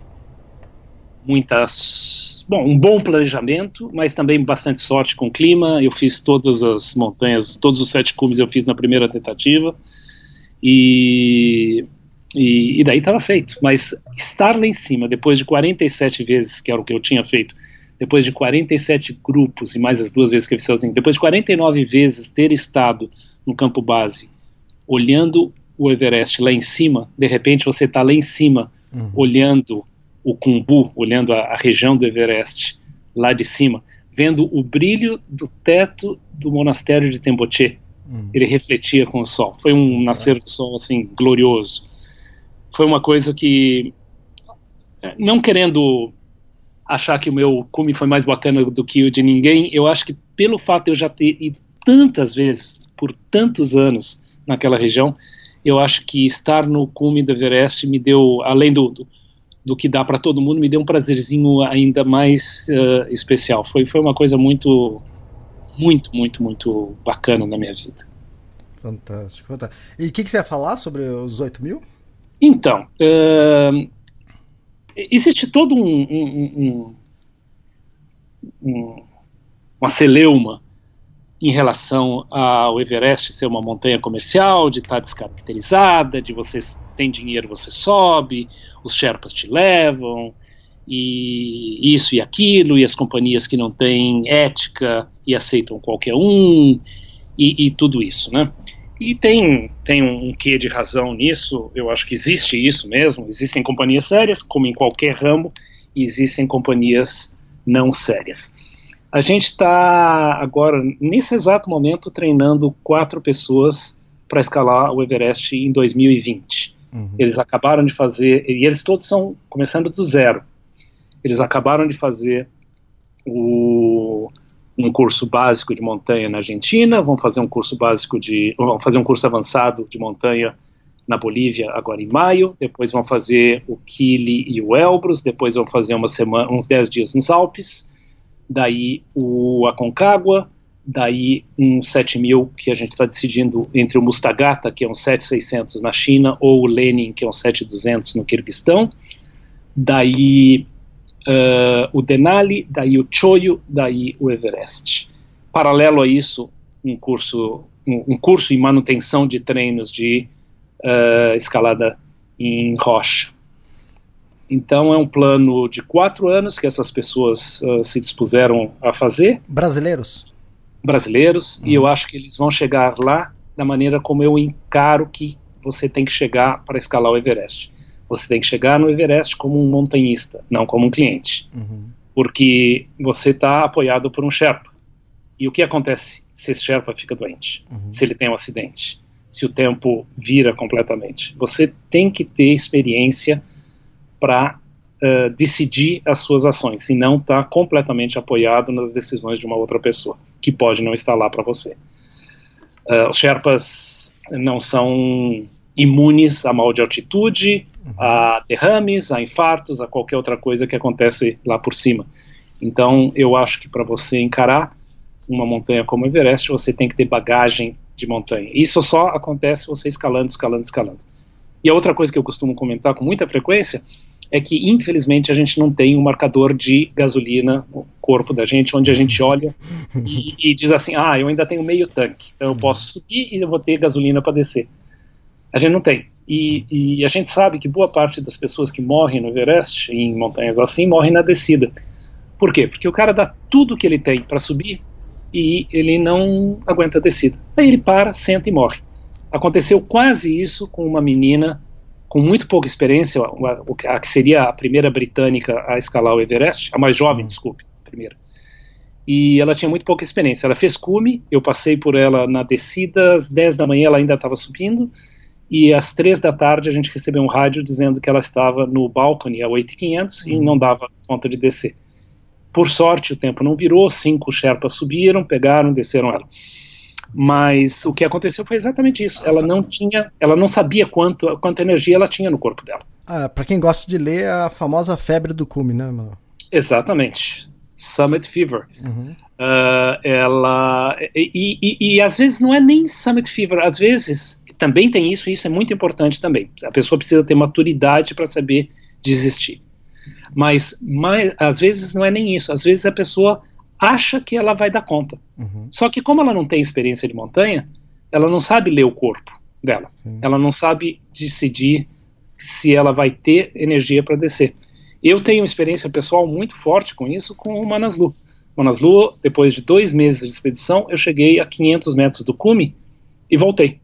muitas, bom, um bom planejamento, mas também bastante sorte com o clima. Eu fiz todas as montanhas, todos os sete cumes eu fiz na primeira tentativa e e, e daí estava feito. Mas estar lá em cima, depois de 47 vezes, que era o que eu tinha feito depois de 47 grupos e mais as duas vezes que eu fiz sozinho, depois de 49 vezes ter estado no campo base, olhando o Everest lá em cima, de repente você está lá em cima, uhum. olhando o Kumbu, olhando a, a, região do Everest lá de cima, vendo o brilho do teto do monastério de Temboche. Uhum. Ele refletia com o sol. Foi um nascer do sol assim glorioso. Foi uma coisa que, não querendo achar que o meu cume foi mais bacana do que o de ninguém, eu acho que pelo fato de eu já ter ido tantas vezes, por tantos anos naquela região, eu acho que estar no cume do Everest me deu, além do, do, do que dá para todo mundo, me deu um prazerzinho ainda mais uh, especial. Foi, foi uma coisa muito, muito, muito, muito bacana na minha vida. Fantástico, fantástico. E o que, que, você ia falar sobre os 8 mil? Então, uh, existe todo um, um, um, uma celeuma em relação ao Everest ser uma montanha comercial, de estar descaracterizada, de você tem dinheiro, você sobe, os Sherpas te levam, e isso e aquilo, e as companhias que não têm ética e aceitam qualquer um, e, e tudo isso, né? E tem, tem um, quê de razão nisso, eu acho que existe isso mesmo, existem companhias sérias, como em qualquer ramo, e existem companhias não sérias. A gente está agora, nesse exato momento, treinando quatro pessoas para escalar o Everest em 2020. Uhum. Eles acabaram de fazer, e eles todos são começando do zero. Eles acabaram de fazer o, um curso básico de montanha na Argentina, vão fazer um curso básico de, vão fazer um curso avançado de montanha na Bolívia agora em maio, depois vão fazer o Kili e o Elbrus, depois vão fazer uma semana, uns 10 dias nos Alpes, daí o Aconcagua, daí um 7000 que a gente está decidindo entre o Mustagata, que é um 7600 na China, ou o Lenin, que é um 7200 no Quirguistão, daí uh, o Denali, daí o Choyo, daí o Everest. Paralelo a isso, um curso, um, um curso em manutenção de treinos de uh, escalada em rocha. Então é um plano de quatro anos que essas pessoas uh, se dispuseram a fazer. Brasileiros? Brasileiros, uhum. e eu acho que eles vão chegar lá da maneira como eu encaro que você tem que chegar para escalar o Everest você tem que chegar no Everest como um montanhista, não como um cliente. Uhum. Porque você está apoiado por um Sherpa. E o que acontece se esse Sherpa fica doente? Uhum. Se ele tem um acidente? Se o tempo vira completamente? Você tem que ter experiência para uh, decidir as suas ações e não estar tá completamente apoiado nas decisões de uma outra pessoa, que pode não estar lá para você. Uh, os Sherpas não são imunes a mal de altitude, uhum. a derrames, a infartos, a qualquer outra coisa que acontece lá por cima. Então, eu acho que para você encarar uma montanha como o Everest, você tem que ter bagagem de montanha. Isso só acontece você escalando, escalando, escalando. E a outra coisa que eu costumo comentar com muita frequência é que, infelizmente, a gente não tem um marcador de gasolina no corpo da gente, onde a gente olha e, e diz assim: ah, eu ainda tenho meio tanque, então eu posso subir e eu vou ter gasolina para descer. A gente não tem. E, e, a gente sabe que boa parte das pessoas que morrem no Everest, em montanhas assim, morrem na descida. Por quê? Porque o cara dá tudo que ele tem para subir e ele não aguenta a descida. Aí ele para, senta e morre. Aconteceu quase isso com uma menina com muito pouca experiência, a, a que seria a primeira britânica a escalar o Everest, a mais jovem, desculpe, a primeira. E ela tinha muito pouca experiência. Ela fez cume, eu passei por ela na descida, às 10 da manhã ela ainda estava subindo, e às três da tarde a gente recebeu um rádio dizendo que ela estava no balcone a 8,500 uhum. e não dava conta de descer. Por sorte, o tempo não virou, cinco Sherpas subiram, pegaram, desceram ela. Mas o que aconteceu foi exatamente isso. Ela não tinha, ela não sabia quanto, quanta energia ela tinha no corpo dela. Ah, para quem gosta de ler, é a famosa febre do cume, né, mano? Exatamente. Summit Fever. Uhum. Uh, ela e, e, e, e, às vezes não é nem Summit Fever, às vezes também tem isso, e isso é muito importante também. A pessoa precisa ter maturidade para saber desistir. Mas, mas, às vezes não é nem isso, às vezes a pessoa acha que ela vai dar conta. Uhum. Só que como ela não tem experiência de montanha, ela não sabe ler o corpo dela. Sim. Ela não sabe decidir se ela vai ter energia para descer. Eu tenho uma experiência pessoal muito forte com isso com o Manaslu. Manaslu, depois de dois meses de expedição, eu cheguei a 500 metros do cume e voltei.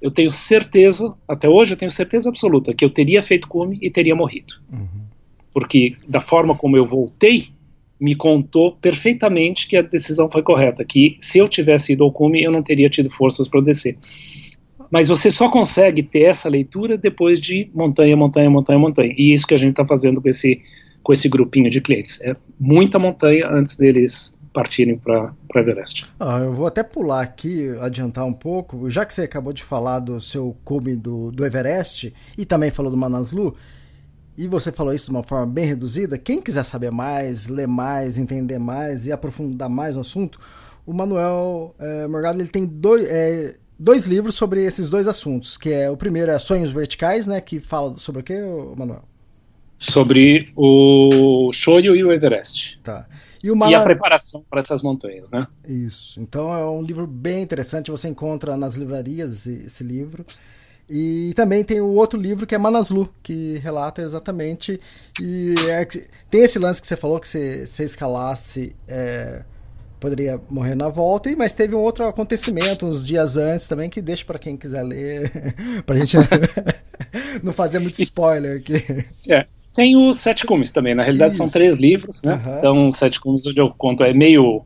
Eu tenho certeza, até hoje eu tenho certeza absoluta, que eu teria feito cume e teria morrido. Uhum. Porque da forma como eu voltei, me contou perfeitamente que a decisão foi correta, que se eu tivesse ido ao cume, eu não teria tido forças para descer. Mas você só consegue ter essa leitura depois de montanha, montanha, montanha, montanha. E é isso que a gente está fazendo com esse, com esse grupinho de clientes. É muita montanha antes deles partirem para Everest. Ah, eu vou até pular aqui, adiantar um pouco, já que você acabou de falar do seu cume do, do Everest e também falou do Manaslu, e você falou isso de uma forma bem reduzida, quem quiser saber mais, ler mais, entender mais e aprofundar mais no assunto, o Manuel é, Morgado ele tem dois, é, dois livros sobre esses dois assuntos, que é o primeiro é Sonhos Verticais, né, que fala sobre o que, Manuel? Sobre o Shoyu e o Everest. Tá. E, Mala... e, a preparação para essas montanhas, né? Isso. Então é um livro bem interessante. Você encontra nas livrarias esse, esse livro. E também tem o outro livro que é Manaslu, que relata exatamente. E é, tem esse lance que você falou que se você escalasse. É, poderia morrer na volta, mas teve um outro acontecimento uns dias antes também que deixa para quem quiser ler, pra gente não fazer muito spoiler aqui. É, tem os Sete Cumes também, na realidade Isso. são três livros, né? Uhum. Então, Sete Cumes, onde eu conto, é meio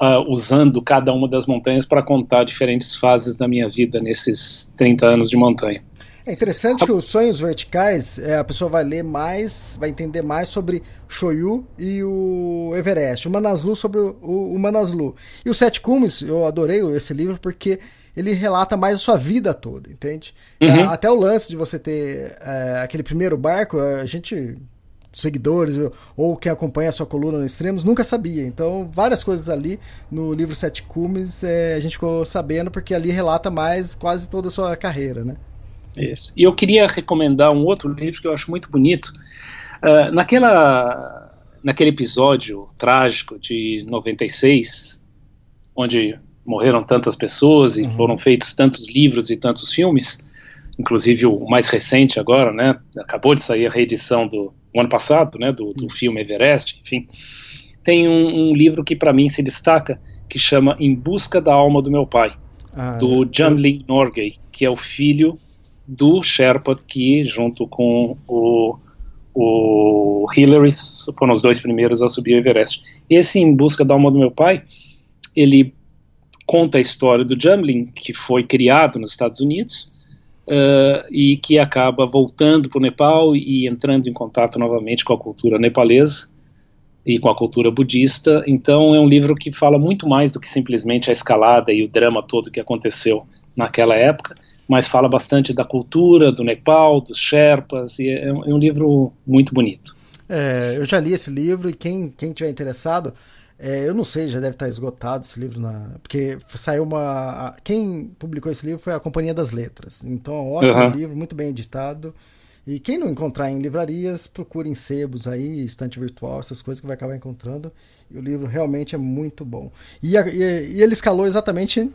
uh, usando cada uma das montanhas para contar diferentes fases da minha vida nesses 30 anos de montanha. É interessante que os sonhos verticais, é, a pessoa vai ler mais, vai entender mais sobre Shoyu e o Everest, o Manaslu sobre o, o Manaslu. E o Sete Cumes, eu adorei esse livro porque ele relata mais a sua vida toda, entende? Uhum. Até o lance de você ter é, aquele primeiro barco, a gente seguidores ou quem acompanha a sua coluna no Extremos nunca sabia. Então, várias coisas ali no livro Sete Cumes é, a gente ficou sabendo porque ali relata mais quase toda a sua carreira, né? Isso. E eu queria recomendar um outro livro que eu acho muito bonito. Uh, naquela, naquele episódio trágico de 96, onde morreram tantas pessoas e uhum. foram feitos tantos livros e tantos filmes, inclusive o mais recente agora, né? Acabou de sair a reedição do ano passado, né? Do, do uhum. filme Everest, enfim. Tem um, um livro que para mim se destaca que chama Em Busca da Alma do Meu Pai, ah, do Jamlin Norgay, que é o filho do Sherpa que, junto com o, o Hillary, foram os dois primeiros a subir o Everest. Esse Em Busca da Alma do Meu Pai, ele conta a história do Jamlin, que foi criado nos Estados Unidos, Uh, e que acaba voltando para o Nepal e entrando em contato novamente com a cultura nepalesa e com a cultura budista. Então é um livro que fala muito mais do que simplesmente a escalada e o drama todo que aconteceu naquela época, mas fala bastante da cultura do Nepal, dos Sherpas, e é, é um livro muito bonito. É, eu já li esse livro e quem, quem tiver interessado, é, eu não sei, já deve estar esgotado esse livro, na, porque saiu uma. Quem publicou esse livro foi a Companhia das Letras. Então, é um ótimo uhum. livro, muito bem editado. E quem não encontrar em livrarias, procure em sebos aí, estante virtual, essas coisas que vai acabar encontrando. E o livro realmente é muito bom. E, a, e, e ele escalou exatamente em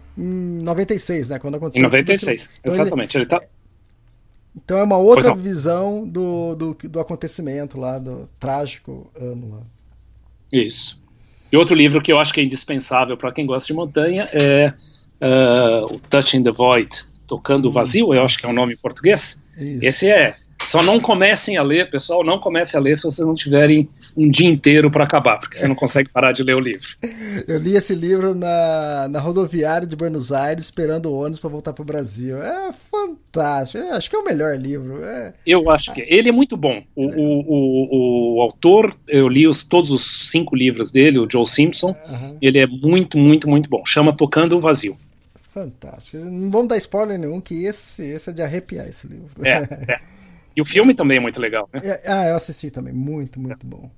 96, né? Quando aconteceu. Em 96, então exatamente. Ele, ele tá... Então é uma outra visão do, do, do acontecimento lá, do trágico ano lá. Isso. E outro livro que eu acho que é indispensável para quem gosta de montanha é uh, o Touching the Void, Tocando o Vazio, eu acho que é o um nome em português. Isso. Esse é só não comecem a ler, pessoal, não comecem a ler se vocês não tiverem um dia inteiro para acabar, porque você não consegue parar de ler o livro. Eu li esse livro na, na rodoviária de Buenos Aires, esperando o ônibus para voltar para o Brasil. É fantástico, eu acho que é o melhor livro. É... Eu acho que ele é muito bom. O, é. o, o, o, autor, eu li os, todos os cinco livros dele, o Joe Simpson, uhum. ele é muito, muito, muito bom. Chama Tocando o Vazio. Fantástico. Não vamos dar spoiler nenhum, que esse, esse é de arrepiar esse livro. É, é. E o filme também é muito legal, né? É, ah, eu assisti também, muito, muito bom.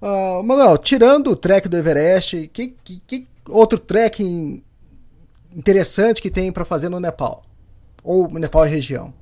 Uh, Manuel, tirando o trek do Everest, que, que, que outro trek interessante que tem para fazer no Nepal? Ou Nepal e região?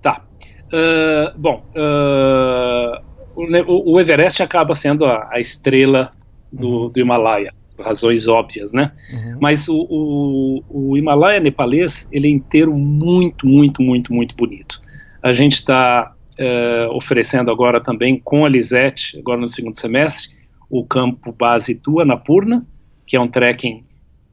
Tá. Uh, bom, uh, o, o, Everest acaba sendo a, a estrela do, uhum. do, Himalaia, por razões óbvias, né? Uhum. Mas o, o, o Himalaia nepalês, ele é inteiro muito, muito, muito, muito bonito a gente está uh, oferecendo agora também com a Lisette, agora no segundo semestre, o campo base do Anapurna, que é um trekking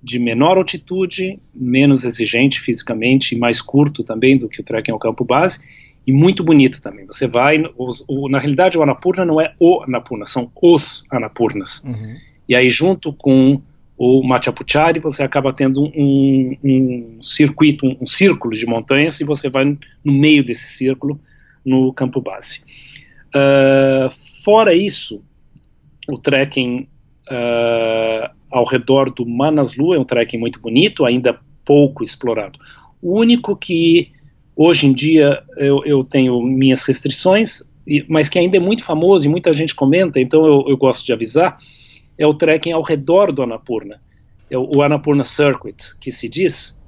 de menor altitude, menos exigente fisicamente e mais curto também do que o trekking ao campo base, e muito bonito também. Você vai, os, o, na realidade o Anapurna não é o Anapurna, são os Anapurnas. Uhum. E aí junto com o Machapuchari você acaba tendo um, um circuito, um, um, círculo de montanhas e você vai no meio desse círculo no campo base. Uh, fora isso, o trekking uh, ao redor do Manaslu é um trekking muito bonito, ainda pouco explorado. O único que hoje em dia eu, eu tenho minhas restrições, mas que ainda é muito famoso e muita gente comenta, então eu, eu gosto de avisar, é o trekking ao redor do Annapurna, é o, o Annapurna Circuit, que se diz,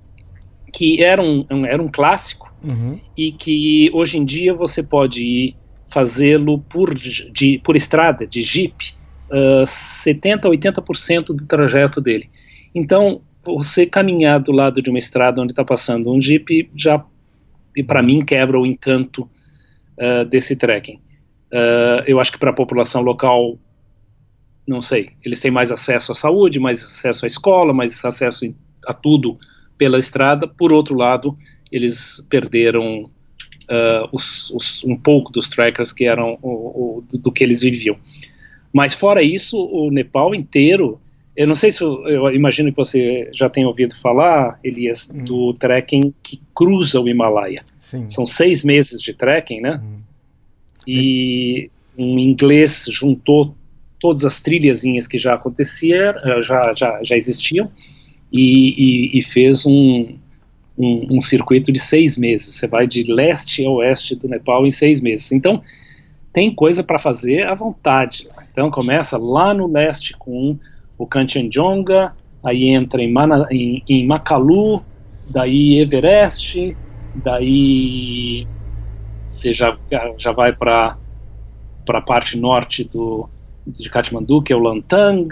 que era um, um era um clássico uhum. e que hoje em dia você pode ir fazê-lo por, de, por estrada, de jeep, uh, 70, 80% do trajeto dele. Então, você caminhar do lado de uma estrada onde está passando um jeep já, e para mim, quebra o encanto uh, desse trekking. Uh, eu acho que para a população local, não sei, eles têm mais acesso à saúde, mais acesso à escola, mais acesso a tudo pela estrada. Por outro lado, eles perderam uh, os, os, um pouco dos trekkers que eram o, o, do, que eles viviam. Mas fora isso, o Nepal inteiro, eu não sei se eu imagino que você já tenha ouvido falar, Elias, hum. do trekking que cruza o Himalaia. Sim. São seis meses de trekking, né? Hum. E um inglês juntou todas as trilhazinhas que já aconteciam, eh, já, já, já existiam, e, e, e fez um, um, um, circuito de seis meses. Você vai de leste a oeste do Nepal em seis meses. Então, tem coisa para fazer à vontade. Então começa lá no leste com o Kanchenjunga, aí entra em, Mana, em, em Makalu, daí Everest, daí você já, já vai para a parte norte do, de Kathmandu, que é o Lantang,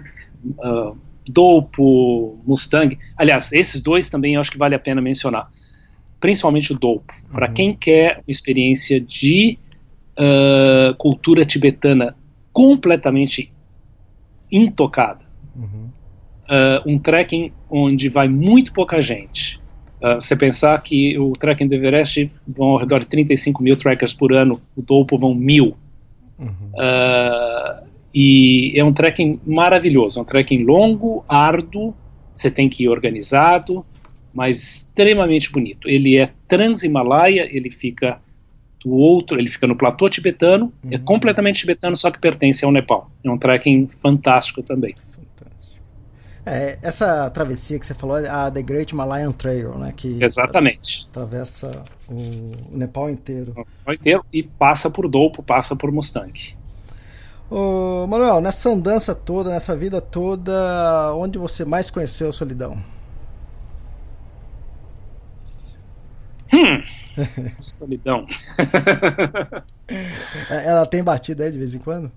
uh, Dolpo, Mustang. Aliás, esses dois também eu acho que vale a pena mencionar. Principalmente o Dolpo. Uhum. Para quem quer uma experiência de uh, cultura tibetana completamente intocada. Uhum. Uh, um trekking onde vai muito pouca gente. Uh, você pensar que o trekking do Everest vão ao redor de 35 mil trekkers por ano, o Dolpo vão mil. Uhum. Uh, e é um trekking maravilhoso, é um trekking longo, árduo, você tem que ir organizado, mas extremamente bonito. Ele é trans-Himalaia, ele fica do outro, ele fica no platô tibetano, é uhum. é completamente tibetano, só que pertence ao Nepal. É um trekking fantástico também. É, essa travessia que você falou é a The Great Himalayan Trail, né? Que Exatamente. Atravessa o, o Nepal inteiro. O Nepal inteiro e passa por Dolpo, passa por Mustang. Ô, Manuel, nessa andança toda, nessa vida toda, onde você mais conheceu a solidão? Hum, Solidão. É, ela tem batido aí de vez em quando?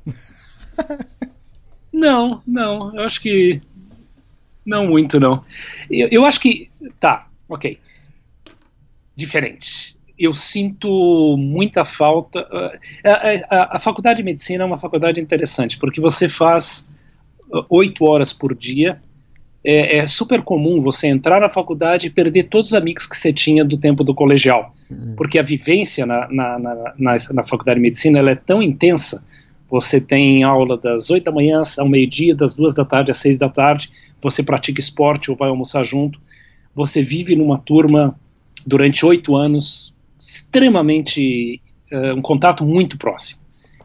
Não, não. Eu acho que. Não muito, não. Eu, eu acho que. Tá, ok. Diferente. Eu sinto muita falta. A, a, a faculdade de medicina é uma faculdade interessante, porque você faz oito horas por dia é, é, super comum você entrar na faculdade e perder todos os amigos que você tinha do tempo do colegial, uhum. porque a vivência na, na, na, na, na faculdade de medicina ela é tão intensa. Você tem aula das 8 da manhã ao meio-dia, das duas da tarde às 6 da tarde, você pratica esporte ou vai almoçar junto, você vive numa turma durante oito anos, extremamente, uh, um contato muito próximo.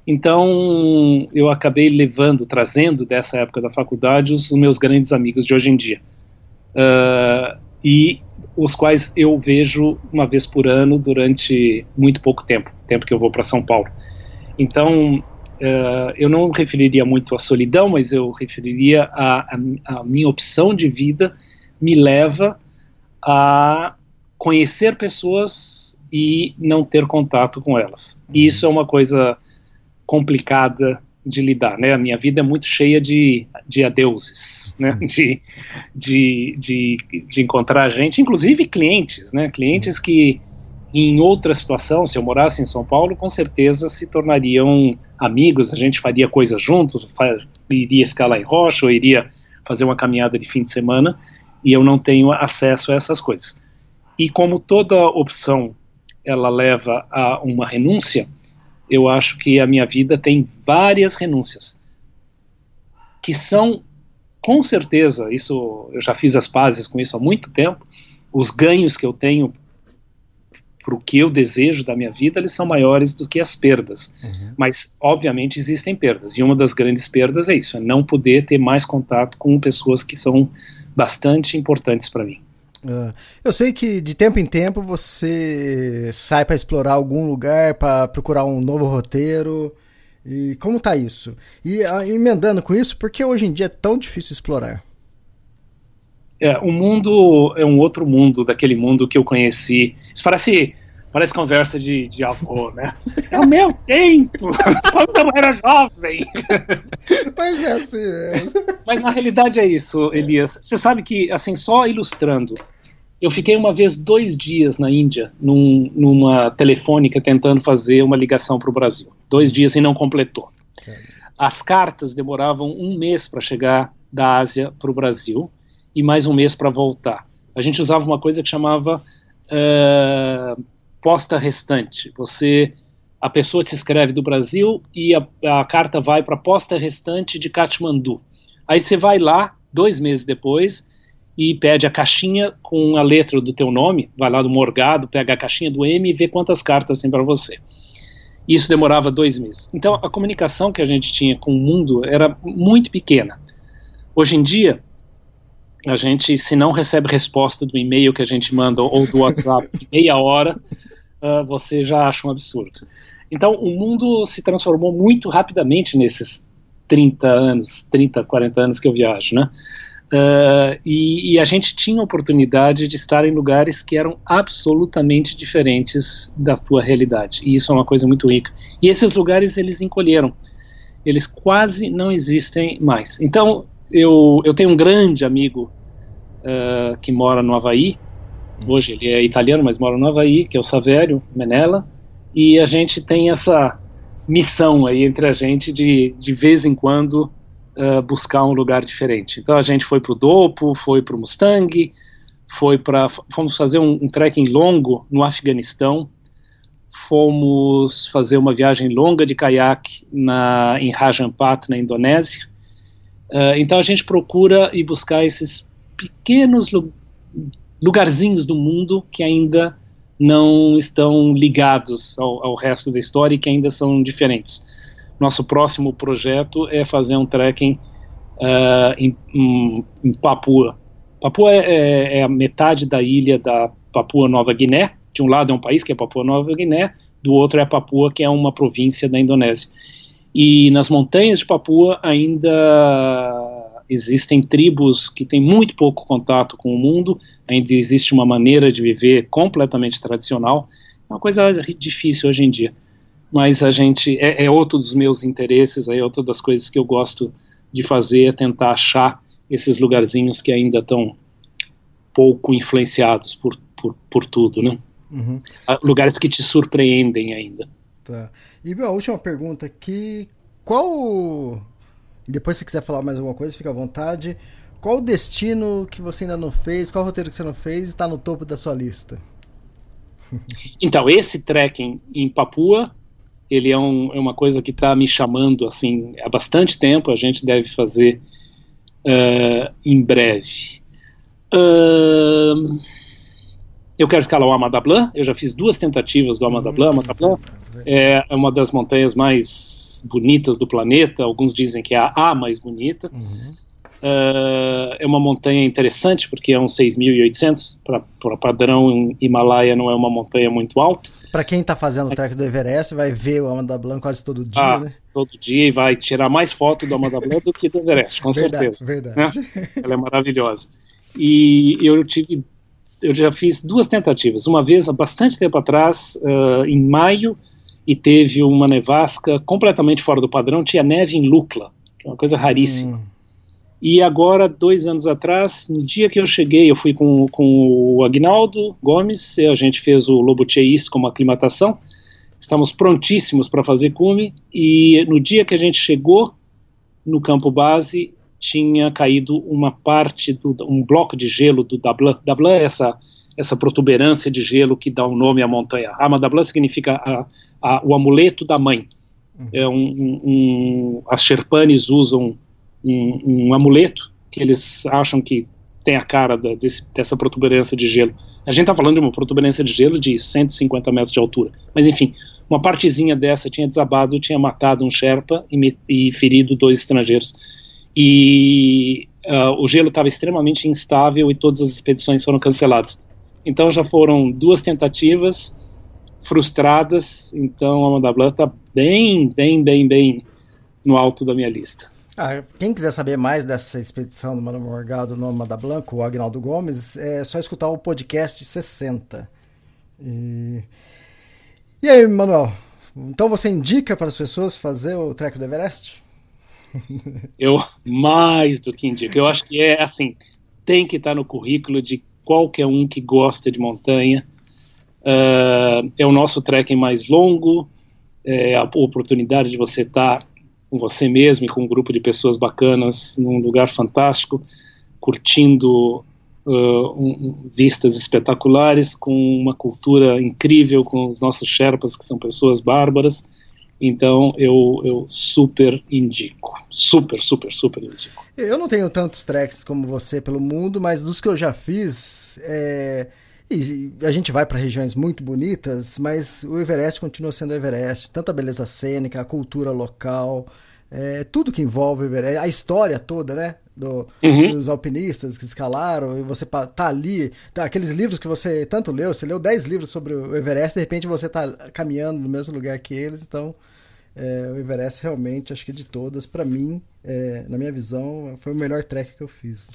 Então, eu acabei levando, trazendo dessa época da faculdade os meus grandes amigos de hoje em dia. Uh, e os quais eu vejo uma vez por ano durante muito pouco tempo, tempo que eu vou para São Paulo. Então, uh, eu não referiria muito à solidão, mas eu referiria a, a minha opção de vida me leva a conhecer pessoas e não ter contato com elas. E uhum. isso é uma coisa complicada de lidar, né? A minha vida é muito cheia de, de adeuses, né? Uhum. De, de, de, de encontrar gente, inclusive clientes, né? Clientes que em outra situação, se eu morasse em São Paulo, com certeza se tornariam amigos, a gente faria coisas juntos, iria escalar em rocha, ou iria fazer uma caminhada de fim de semana, e eu não tenho acesso a essas coisas. E como toda opção ela leva a uma renúncia, eu acho que a minha vida tem várias renúncias que são com certeza, isso eu já fiz as pazes com isso há muito tempo. Os ganhos que eu tenho para o que eu desejo da minha vida, eles são maiores do que as perdas. Uhum. Mas, obviamente, existem perdas. E uma das grandes perdas é isso: é não poder ter mais contato com pessoas que são bastante importantes para mim. Uh, eu sei que de tempo em tempo você sai para explorar algum lugar, para procurar um novo roteiro. E como tá isso? E uh, emendando com isso, por que hoje em dia é tão difícil explorar? É, o mundo é um outro mundo daquele mundo que eu conheci. Isso parece, parece conversa de, de avô, né? É o meu tempo! Quando eu era jovem! Mas é assim mesmo. Mas na realidade é isso, Elias. Você sabe que, assim, só ilustrando, eu fiquei uma vez dois dias na Índia, num, numa telefônica, tentando fazer uma ligação para o Brasil. Dois dias e não completou. As cartas demoravam um mês para chegar da Ásia para o Brasil e mais um mês para voltar. A gente usava uma coisa que chamava uh, posta restante. Você, a pessoa te escreve do Brasil e a, a carta vai para a posta restante de Katmandu. Aí você vai lá dois meses depois e pede a caixinha com a letra do teu nome, vai lá do Morgado, pega a caixinha do M e vê quantas cartas tem para você. Isso demorava dois meses. Então a comunicação que a gente tinha com o mundo era muito pequena. Hoje em dia, a gente, se não recebe resposta do e-mail que a gente manda ou do WhatsApp em meia hora, uh, você já acha um absurdo. Então, o mundo se transformou muito rapidamente nesses 30 anos, 30, 40 anos que eu viajo, né? Uh, e, e, a gente tinha a oportunidade de estar em lugares que eram absolutamente diferentes da tua realidade. E isso é uma coisa muito rica. E esses lugares, eles encolheram. Eles quase não existem mais. Então, eu, eu tenho um grande amigo uh, que mora no Havaí. Hoje ele é italiano, mas mora no Havaí, que é o Savério Menela. E a gente tem essa missão aí entre a gente de, de vez em quando, uh, buscar um lugar diferente. Então a gente foi para o Dopo, foi para o Mustang, foi para fomos fazer um, um trekking longo no Afeganistão, fomos fazer uma viagem longa de caiaque na, em Rajampat, na Indonésia, Uh, então a gente procura ir buscar esses pequenos lugarzinhos do mundo que ainda não estão ligados ao, ao, resto da história e que ainda são diferentes. Nosso próximo projeto é fazer um trekking uh, em, em, Papua. Papua é, é, é, a metade da ilha da Papua Nova Guiné. De um lado é um país que é Papua Nova Guiné, do outro é Papua, que é uma província da Indonésia. E nas montanhas de Papua ainda existem tribos que têm muito pouco contato com o mundo, ainda existe uma maneira de viver completamente tradicional. É uma coisa difícil hoje em dia. Mas a gente. É, é outro dos meus interesses, é outra das coisas que eu gosto de fazer, é tentar achar esses lugarzinhos que ainda estão pouco influenciados por, por, por tudo, né? Uhum. Lugares que te surpreendem ainda. Tá. E a última pergunta aqui, qual depois se quiser falar mais alguma coisa, fica à vontade. Qual o destino que você ainda não fez? Qual roteiro que você não fez está no topo da sua lista? Então, esse trekking em Papua, ele é, um, é uma coisa que está me chamando assim há bastante tempo. A gente deve fazer uh, em breve. Uh, eu quero escalar o Amadablan. Eu já fiz duas tentativas do Amadablan. Amadablan é uma das montanhas mais bonitas do planeta. Alguns dizem que é a, a mais bonita. Uhum. Uh, é uma montanha interessante porque é uns 6.800 para padrão Himalaia não é uma montanha muito alta. Para quem está fazendo o trek do Everest vai ver o Amadablan quase todo dia, ah, né? Todo dia e vai tirar mais foto do Amadablan do que do Everest, com verdade, certeza. Verdade. Né? Ela é maravilhosa. E eu tive eu já fiz duas tentativas. Uma vez, há bastante tempo atrás, uh, em maio, e teve uma nevasca completamente fora do padrão. Tinha neve em Lukla, que é uma coisa raríssima. Hum. E agora, dois anos atrás, no dia que eu cheguei, eu fui com, com o Agnaldo Gomes, a gente fez o Lobo Cheis como aclimatação, estamos prontíssimos para fazer cume, e no dia que a gente chegou no campo base, tinha caído uma parte, do, um bloco de gelo do Dablan. Dablan é essa, essa protuberância de gelo que dá o um nome à montanha. Rama Dablan significa a, a, o amuleto da mãe. Uhum. É um, um, as Sherpanes usam um, um, amuleto que eles acham que tem a cara da, desse, dessa protuberância de gelo. A gente está falando de uma protuberância de gelo de 150 metros de altura. Mas enfim, uma partezinha dessa tinha desabado, tinha matado um Sherpa e, e ferido dois estrangeiros. E uh, o gelo estava extremamente instável e todas as expedições foram canceladas. Então já foram duas tentativas frustradas. Então a Mandablan está bem, bem, bem, bem no alto da minha lista. Ah, quem quiser saber mais dessa expedição do Mano Morgado no Mada Blanco, o Agnaldo Gomes, é só escutar o podcast 60. E, e aí, Manuel? Então você indica para as pessoas fazer o treco do Everest? Eu mais do que indico. Eu acho que é assim, tem que estar no currículo de qualquer um que gosta de montanha. Uh, é o nosso trekking mais longo, é a oportunidade de você estar com você mesmo e com um grupo de pessoas bacanas num lugar fantástico, curtindo uh, um, vistas espetaculares, com uma cultura incrível, com os nossos Sherpas, que são pessoas bárbaras. Então eu, eu super indico. Super, super, super indico. Eu não tenho tantos treks como você pelo mundo, mas dos que eu já fiz. É... E a gente vai para regiões muito bonitas, mas o Everest continua sendo o Everest. Tanta beleza cênica, a cultura local, é, tudo que envolve o Everest, a história toda, né? Do, uhum. Dos alpinistas que escalaram, e você tá ali, tá, aqueles livros que você tanto leu, você leu 10 livros sobre o Everest, de repente você tá caminhando no mesmo lugar que eles, então é, o Everest realmente, acho que de todas, para mim, é, na minha visão, foi o melhor trek que eu fiz.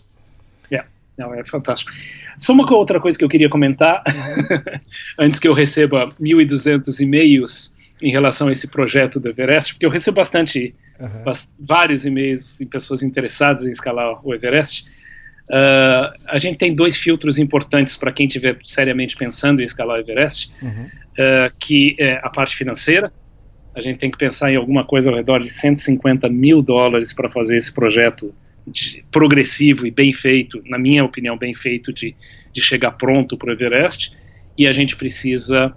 Não, é fantástico. Só uma outra coisa que eu queria comentar, uhum. antes que eu receba 1.200 e-mails em relação a esse projeto do Everest, porque eu recebo bastante uhum. vários e-mails de pessoas interessadas em escalar o Everest. Uh, a gente tem dois filtros importantes para quem estiver seriamente pensando em escalar o Everest, uhum. uh, que é a parte financeira. A gente tem que pensar em alguma coisa ao redor de 150 mil dólares para fazer esse projeto de, progressivo e bem feito, na minha opinião, bem feito de, de chegar pronto para o Everest. E a gente precisa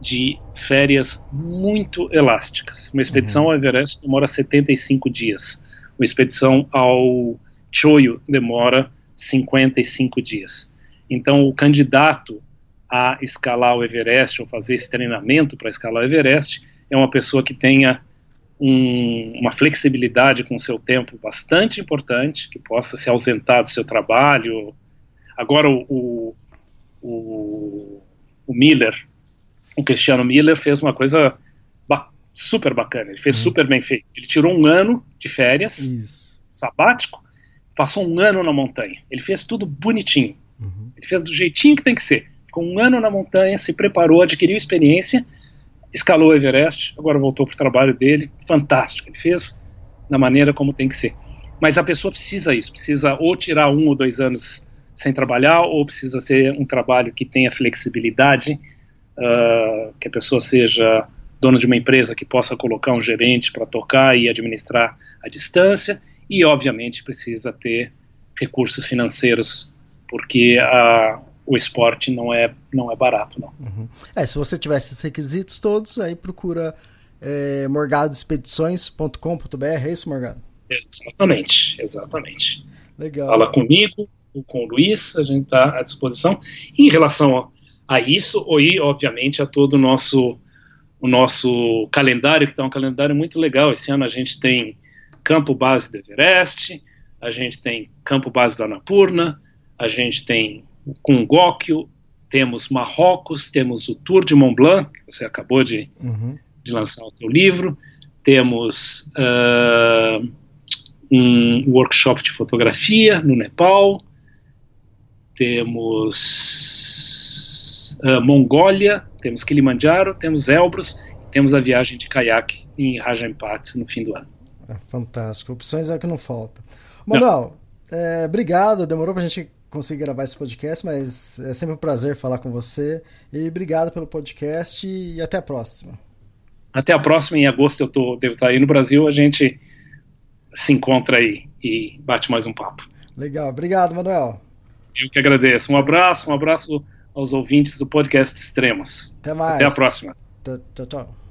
de férias muito elásticas. Uma expedição uhum. ao Everest demora 75 dias. Uma expedição ao Choyo demora 55 dias. Então, o candidato a escalar o Everest ou fazer esse treinamento para escalar o Everest é uma pessoa que tenha um, uma flexibilidade com o seu tempo bastante importante, que possa se ausentar do seu trabalho. Agora, o, o, o Miller, o Cristiano Miller fez uma coisa ba super bacana, ele fez uhum. super bem feito. Ele tirou um ano de férias, Isso. sabático, passou um ano na montanha. Ele fez tudo bonitinho. Uhum. Ele fez do jeitinho que tem que ser. Ficou um ano na montanha, se preparou, adquiriu experiência, escalou o Everest, agora voltou para o trabalho dele. Fantástico. Ele fez da maneira como tem que ser. Mas a pessoa precisa isso, precisa ou tirar um ou dois anos sem trabalhar, ou precisa ter um trabalho que tenha flexibilidade uh, que a pessoa seja dona de uma empresa que possa colocar um gerente para tocar e administrar à distância, e obviamente precisa ter recursos financeiros, porque a, o esporte não é, não é barato. Não. Uhum. É, se você tiver esses requisitos todos, aí procura é, morgadoexpedições.com.br, é isso, Morgado? Exatamente, exatamente. Legal. Fala comigo, com o Luiz, a gente está à disposição. E em relação a isso, e obviamente a todo o nosso, o nosso calendário, que está um calendário muito legal. Esse ano a gente tem campo base do Everest, a gente tem campo base do Annapurna, a gente tem o Congóquio, temos Marrocos, temos o Tour de Mont Blanc, que você acabou de, uhum. de lançar o seu livro, temos uh, um workshop de fotografia no Nepal, temos uh, Mongólia, temos Kilimanjaro, temos Elbrus, temos a viagem de caiaque em Rajampats no fim do ano. É fantástico. Opções é o que não falta. Manuel, É, obrigado, demorou pra gente conseguir gravar esse podcast, mas é sempre um prazer falar com você. E obrigado pelo podcast e até a próxima. Até a próxima, em agosto eu tô, devo estar aí no Brasil, a gente se encontra aí e bate mais um papo. Legal, obrigado, Manuel. Eu que agradeço. Um abraço, um abraço aos ouvintes do podcast Extremos. Até mais. Até a próxima. Tchau, tchau.